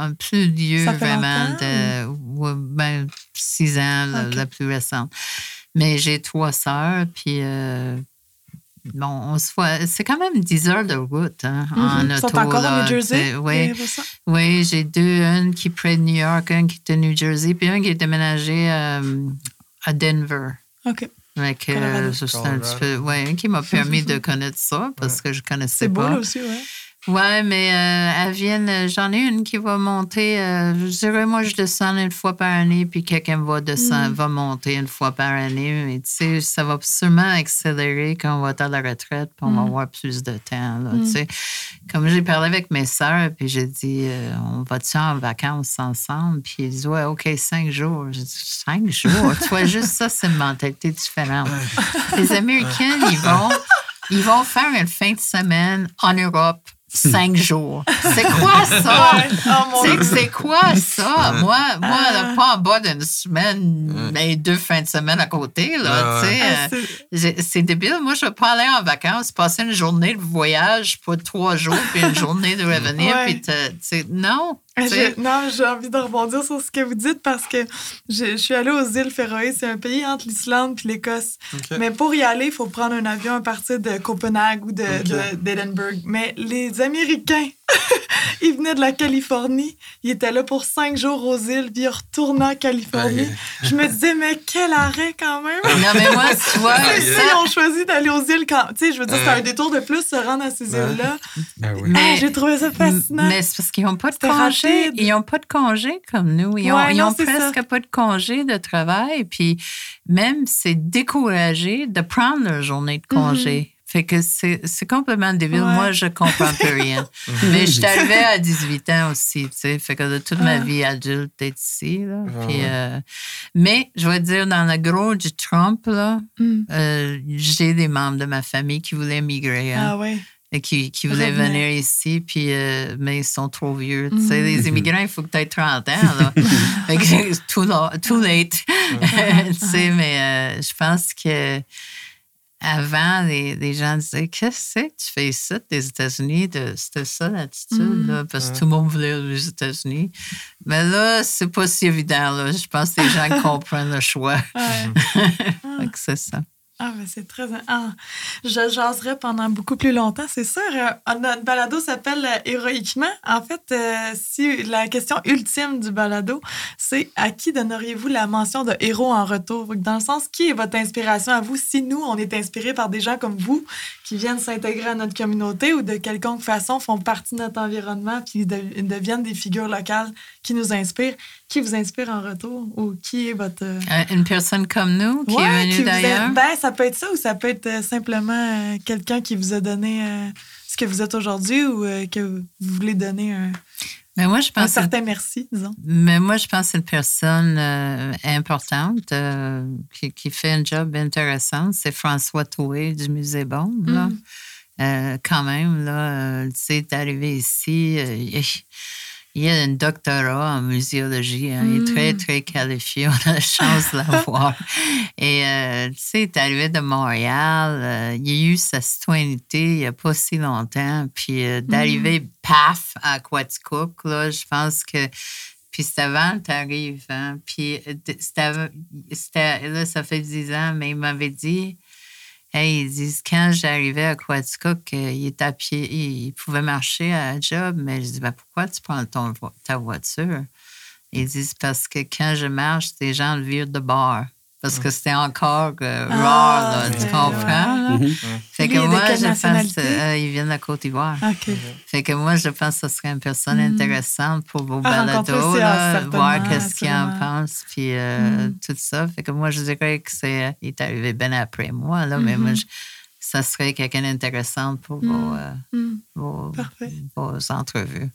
un- plus de lieu vraiment de. ouais, ben, six ans, la, plus récente. Mais j'ai trois sœurs, puis. euh, bon, on se voit. C'est quand même 10 heures de route hein, en Mhm. Ils auto. sont encore là, au New Jersey? Oui. J'ai deux, une qui est près de New York, un qui est de New Jersey, puis un qui est déménagé euh, à Denver. OK. Colorado. euh, un petit peu, ouais, qui m'a permis de connaître ça parce que je connaissais C'est beau, pas. aussi, ouais. Ouais, mais euh, à Vienne, euh, j'en ai une qui va monter. euh, je dirais, moi, je descends une fois par année, puis quelqu'un va, descendre, va monter une fois par année. Mais tu sais, ça va sûrement accélérer quand on va être à la retraite, puis on va avoir plus de temps. Là, tu sais. Comme j'ai parlé avec mes sœurs, puis j'ai dit, euh, on va-tu en vacances ensemble? Puis ils disent, ouais, OK, cinq jours. J'ai dit, cinq jours? tu vois, juste ça, c'est une mentalité différente. Les Américains, ils vont, ils vont faire une fin de semaine en Europe, cinq jours. C'est quoi ça? Oh, c'est quoi ça? Moi, moi là, pas en bas d'une semaine, mais deux fins de semaine à côté. Là, Ouais, tu sais, Ah, euh, c'est- débile. Moi, je veux pas aller en vacances, passer une journée de voyage pour trois jours, puis une journée de revenir, Ouais. puis te- tu sais, non. Ah, j'ai- non, j'ai envie de rebondir sur ce que vous dites parce que je, je suis allée aux îles Féroé. C'est un pays entre l'Islande et l'Écosse. Mais pour y aller, il faut prendre un avion à partir de Copenhague ou de, Ok. de- d'Edinburgh. Mais les Américains il venait de la Californie. Il était là pour cinq jours aux îles, puis il retournait en Californie. Je me disais, mais quel arrêt quand même! Non, mais moi, tu vois, Si on choisit d'aller aux îles quand. Tu sais, je veux dire, c'est un détour de plus se rendre à ces îles-là. Ben oui. Ah, J'ai trouvé ça fascinant. Mais c'est parce qu'ils n'ont pas de congé. rapide. Ils n'ont pas de congé comme nous. Ils ont, Ouais, ils non, ont c'est presque ça. pas de congé de travail. Puis même, c'est découragé de prendre leur journée de congé. Fait que c'est c'est complètement débile. Ouais. Moi, je comprends plus rien. Mais je suis arrivée à 18 ans aussi, tu sais. Fait que de toute ma Ah. vie adulte, d'être ici, là. Puis, euh, mais, je vais dire, dans le gros du Trump, là, Mm. euh, j'ai des membres de ma famille qui voulaient migrer. hein Ah ouais. et qui, qui voulaient Revenez. venir ici, puis, euh, mais ils sont trop vieux. Tu sais, Mhm. les immigrants, il faut que tu aies 30 ans. Là. Fait que c'est too, too late. tu sais, mais je pense que avant, les, les gens disaient Qu'est-ce que tu fais ici, des États-Unis de- C'était ça l'attitude, là, parce que tout le monde voulait aller aux États-Unis. Mais là, c'est pas si évident. Là. Je pense que les gens comprennent le choix. Ouais. Que c'est ça. Ah, mais c'est très. Ah, je jaserais pendant beaucoup plus longtemps, c'est sûr. Euh, notre balado s'appelle euh, Héroïquement. En fait, euh, si la question ultime du balado, c'est à qui donneriez-vous la mention de héros en retour? Dans le sens, qui est votre inspiration à vous si nous, on est inspirés par des gens comme vous qui viennent s'intégrer à notre communauté ou de quelconque façon font partie de notre environnement puis de- deviennent des figures locales qui nous inspirent? Qui vous inspire en retour ou qui est votre. euh, Euh, Une personne comme nous qui Ouais, est venue d'ailleurs. Ben, ça peut être ça ou ça peut être euh, simplement quelqu'un qui vous a donné ce que vous êtes aujourd'hui ou que vous voulez donner un, Mais moi, je un pense que certain merci, disons. Mais moi, je pense que c'est une personne euh, importante euh, qui, qui fait un job intéressant. C'est François Toué du Musée Bombe. là. Mm. Euh, quand même, là, tu sais, arrivé ici, il- il a un doctorat en muséologie. hein. Il est très, très qualifié. On a la chance de l'avoir. Et, euh, tu sais, t'es arrivé de Montréal. euh, il a eu sa citoyenneté il n'y a pas si longtemps. Puis euh, d'arriver, paf, à Quaticook, là, je pense que puis c'est avant que tu arrives. Hein? Puis euh, c'était là, ça fait 10 ans, mais il m'avait dit Hey, ils disent, quand j'arrivais à Quaticook, euh, il était à pied, il, pouvait marcher à la job, mais je dis ben, pourquoi tu prends ton, ta voiture? Ils disent parce que quand je marche, les gens le virent de bord. Parce que c'était encore euh, Ah, rare, là, tu comprends? ouais. là? Mhm. Fait Lui, que moi, je pense euh, il vient de la Côte d'Ivoire. Fait que moi, je pense que ce serait une personne Mhm. intéressante pour vos balados, ah, là, certainement, voir qu'est-ce qu'il en pense, puis euh, Mhm. tout ça. Fait que moi, je dirais que c'est, il est arrivé bien après moi, là, mais moi, je- ça serait quelqu'un d'intéressant pour vos, Mm. vos entrevues.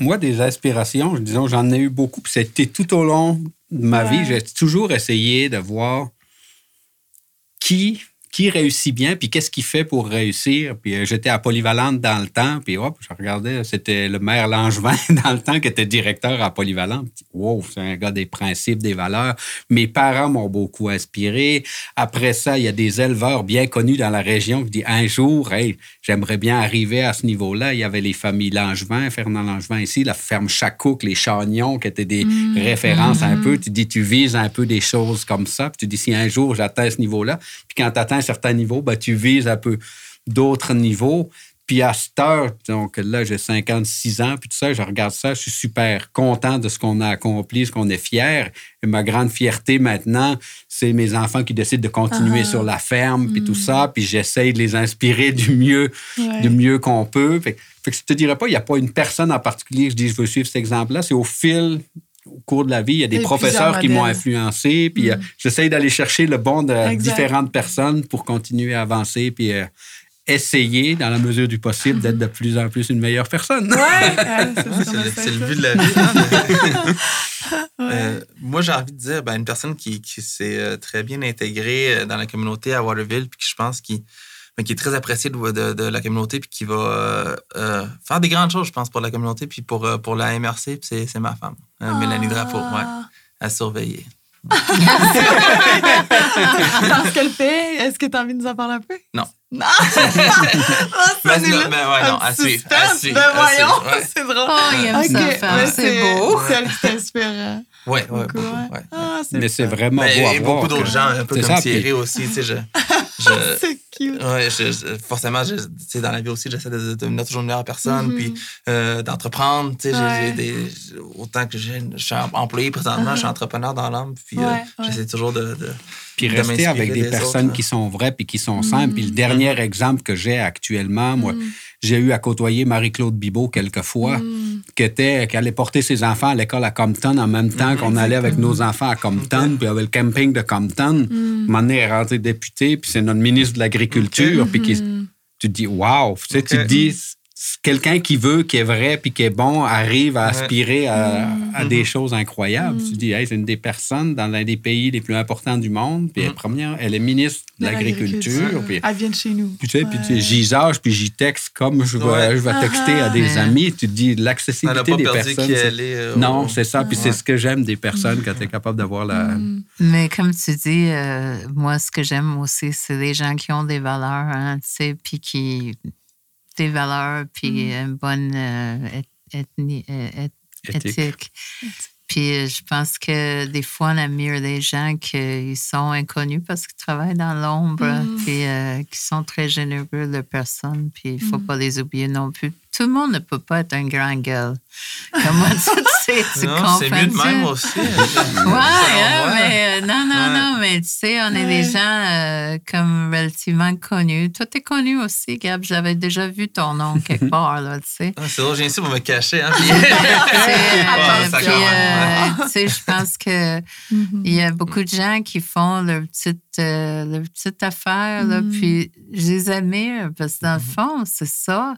Moi, des inspirations, disons, j'en ai eu beaucoup. Puis c'était tout au long de ma Ouais. vie. J'ai toujours essayé de voir qui, qui réussit bien, puis qu'est-ce qu'il fait pour réussir. Puis euh, j'étais à Polyvalente dans le temps, puis hop, je regardais, c'était le maire Langevin dans le temps qui était directeur à Polyvalente. Wow, c'est un gars des principes, des valeurs. Mes parents m'ont beaucoup inspiré. Après ça, il y a des éleveurs bien connus dans la région qui disent un jour, hey, j'aimerais bien arriver à ce niveau-là. Il y avait les familles Langevin, Fernand Langevin ici, la ferme Chacouc, les Chagnons, qui étaient des références un peu. Tu dis, tu vises un peu des choses comme ça. Puis tu dis, si un jour j'atteins ce niveau-là, puis quand tu atteins certain niveau, ben, tu vises un peu d'autres niveaux. Puis à cette heure, donc là, j'ai 56 ans, puis tout ça, je regarde ça, je suis super content de ce qu'on a accompli, ce qu'on est fier. Et ma grande fierté maintenant, c'est mes enfants qui décident de continuer Ah. sur la ferme, puis tout ça, puis j'essaye de les inspirer du mieux, Ouais. du mieux qu'on peut. Fait, fait que je te dirais pas, il n'y a pas une personne en particulier que je dis, je veux suivre cet exemple-là. C'est au fil, au cours de la vie, il y a des professeurs qui m'ont influencé, puis euh, j'essaye d'aller chercher le bon de Exact. différentes personnes pour continuer à avancer, puis euh, essayer, dans la mesure du possible, d'être de plus en plus une meilleure personne. Ouais, ouais, c'est le, but de la vie. hein. Ouais. Euh, moi, j'ai envie de dire, ben, une personne qui, qui s'est euh, très bien intégrée euh, dans la communauté à Waterville, puis qui, je pense, qui, ben, qui est très appréciée de, de- de la communauté, puis qui va euh, euh, faire des grandes choses, je pense, pour la communauté, puis pour, euh, pour la MRC, puis c'est, c'est ma femme, euh, Mélanie Drapeau, ouais, Ah. à surveiller. Dans ce qu'elle fait, est-ce que tu as envie de nous en parler un peu? Non. Non! Ah, Mais c'est non, là. mais ouais, non, à suivre, Ben voyons, ouais. c'est drôle. Oh, il aime Ok, ça mais c'est beau. C'est elle qui t'inspire euh, Ouais, ouais, beaucoup, ouais. ouais. Ah, Mais c'est vraiment Mais beau à et voir. beaucoup d'autres que- gens, un peu comme ça, Thierry puis- aussi, tu sais, je, je- C'est cute. Ouais, je- je- forcément, je- dans la vie aussi, j'essaie de, de devenir toujours une meilleure personne, Mhm. puis euh, d'entreprendre. tu sais, j'ai- Ouais. j'ai des- autant que j'ai- je suis employé présentement, je suis entrepreneur dans l'âme, puis euh, Uh-huh. J'essaie toujours de. de- Puis de rester avec des, des personnes autres, qui sont vraies puis qui sont simples. Puis le dernier exemple que j'ai actuellement, moi, Mm. j'ai eu à côtoyer Marie-Claude Bibot quelques fois, qui, était, qui allait porter ses enfants à l'école à Compton en même temps qu'on allait avec nos enfants à Compton, puis il y avait le camping de Compton. Elle est rentrée députée, puis c'est notre ministre de l'Agriculture, puis qui, tu te dis, wow, tu sais, tu te dis, quelqu'un qui veut, qui est vrai, puis qui est bon, arrive à Ouais. aspirer à, à des choses incroyables. Tu te dis, hey, c'est une des personnes dans l'un des pays les plus importants du monde, puis elle, est Mhm. première, elle est ministre de De l'Agriculture, l'agriculture. puis Elle vient de chez nous. puis tu sais, puis tu- j'y sage, puis j'y texte comme je vais, Ouais. je vais texter à des Ah. amis. Tu te dis, Elle n'a l'accessibilité pas des perdu personnes. qui elle est. euh, Non, c'est ça. Puis c'est ce que j'aime des personnes quand tu es capable d'avoir la. Mm. Mais comme tu dis, euh, moi, ce que j'aime aussi, c'est les gens qui ont des valeurs, hein, tu sais, puis qui. Des valeurs, puis une bonne euh, ethnie- euh, eth- Éthique. éthique. Puis euh, je pense que des fois, on admire des gens qui sont inconnus parce qu'ils travaillent dans l'ombre, Mm. puis euh, qui sont très généreux de personnes, puis il ne faut Mm. pas les oublier non plus. Tout le monde ne peut pas être un grand gueule. Comme moi, tu sais, tu Non, c'est mieux de même aussi. Ouais, hein, Ouais. mais euh, non, non, Ouais. non, mais tu sais, on est Ouais. des gens euh, comme relativement connus. Toi, t'es connu aussi, Gab. J'avais déjà vu ton nom quelque part, là, tu sais. Ah, c'est drôle, j'ai ici pour me cacher. Hein, puis- Tu sais, euh, euh, je pense que Mhm. il y a beaucoup de gens qui font leur petite, euh, leur petite affaire, là, Mhm. puis je les admire parce que dans le Mhm. fond, c'est ça.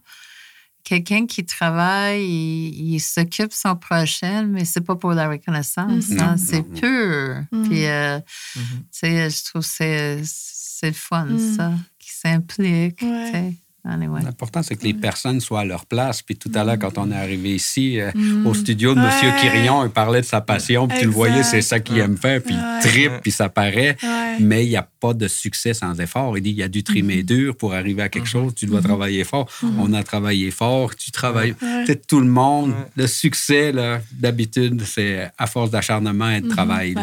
Quelqu'un qui travaille, il, il s'occupe de son prochain, mais c'est pas pour la reconnaissance. Mhm. hein, c'est pur. Mhm. Puis, euh, Mhm. tu sais, je trouve que c'est, le fun, Mhm. ça, qui s'implique. Ouais. Anyway. L'important, c'est que les personnes soient à leur place. Puis tout à l'heure, quand on est arrivé ici, euh, Mm. au studio de Ouais. M. Quirion, il parlait de sa passion. Puis tu le voyais, c'est ça qu'il aime faire. Puis Ouais. il tripe, puis ça paraît. Ouais. Mais il n'y a pas de succès sans effort. Il dit il y a du trimer dur pour arriver à quelque chose. Tu dois travailler fort. On a travaillé fort. Tu travailles. Sais, tout le monde, Ouais. le succès, là, d'habitude, c'est à force d'acharnement et de travail.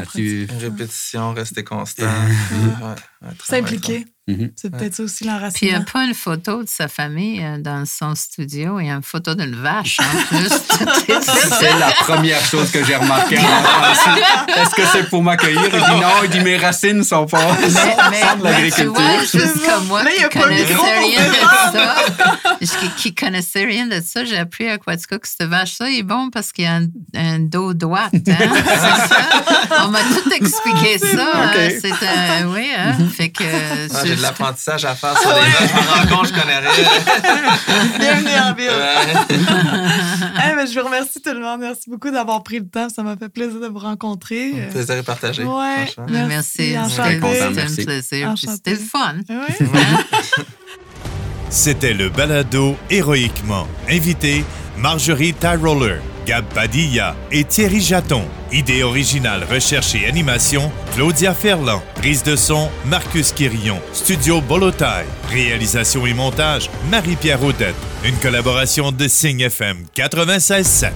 Répétition, rester constant. Ouais, Mhm. C'est peut-être ça aussi Puis il n'y a l'enracinement. pas une photo de sa famille euh, dans son studio, il y a une photo d'une vache en plus. C'est la première chose que j'ai remarqué en rentrant ici. Est-ce que c'est pour m'accueillir? Il dit non, il dit mes racines sont pas mais, de mais tu l'agriculture. vois, juste comme moi, Là, qui connaissais rien de ça, qui, qui connaissait rien de ça, j'ai appris à Quatico que cette vache-là est bon parce qu'il y a un, un dos droit. Hein? C'est ça? On m'a tout expliqué ça. hein. C'est un, oui, hein? Fait que Ah, j'ai de l'apprentissage à faire sur les vaches. Je me rends compte, je connais rien. Bienvenue en ville. Ouais. Ben, je vous remercie tout le monde. Merci beaucoup d'avoir pris le temps. Ça m'a fait plaisir de vous rencontrer. Euh, Plaisir est partagé. Ouais. Merci. C'était un plaisir. C'était le fun. Ouais. C'était le balado Héroïquement. Invité Marjorie Tyroller, Gab Padilla et Thierry Jaton. Idée originale, recherche et animation, Claudia Ferland. Prise de son, Marcus Quirion. Studio Bolotaille. Réalisation et montage, Marie-Pierre Audette. Une collaboration de Signe FM 96.7.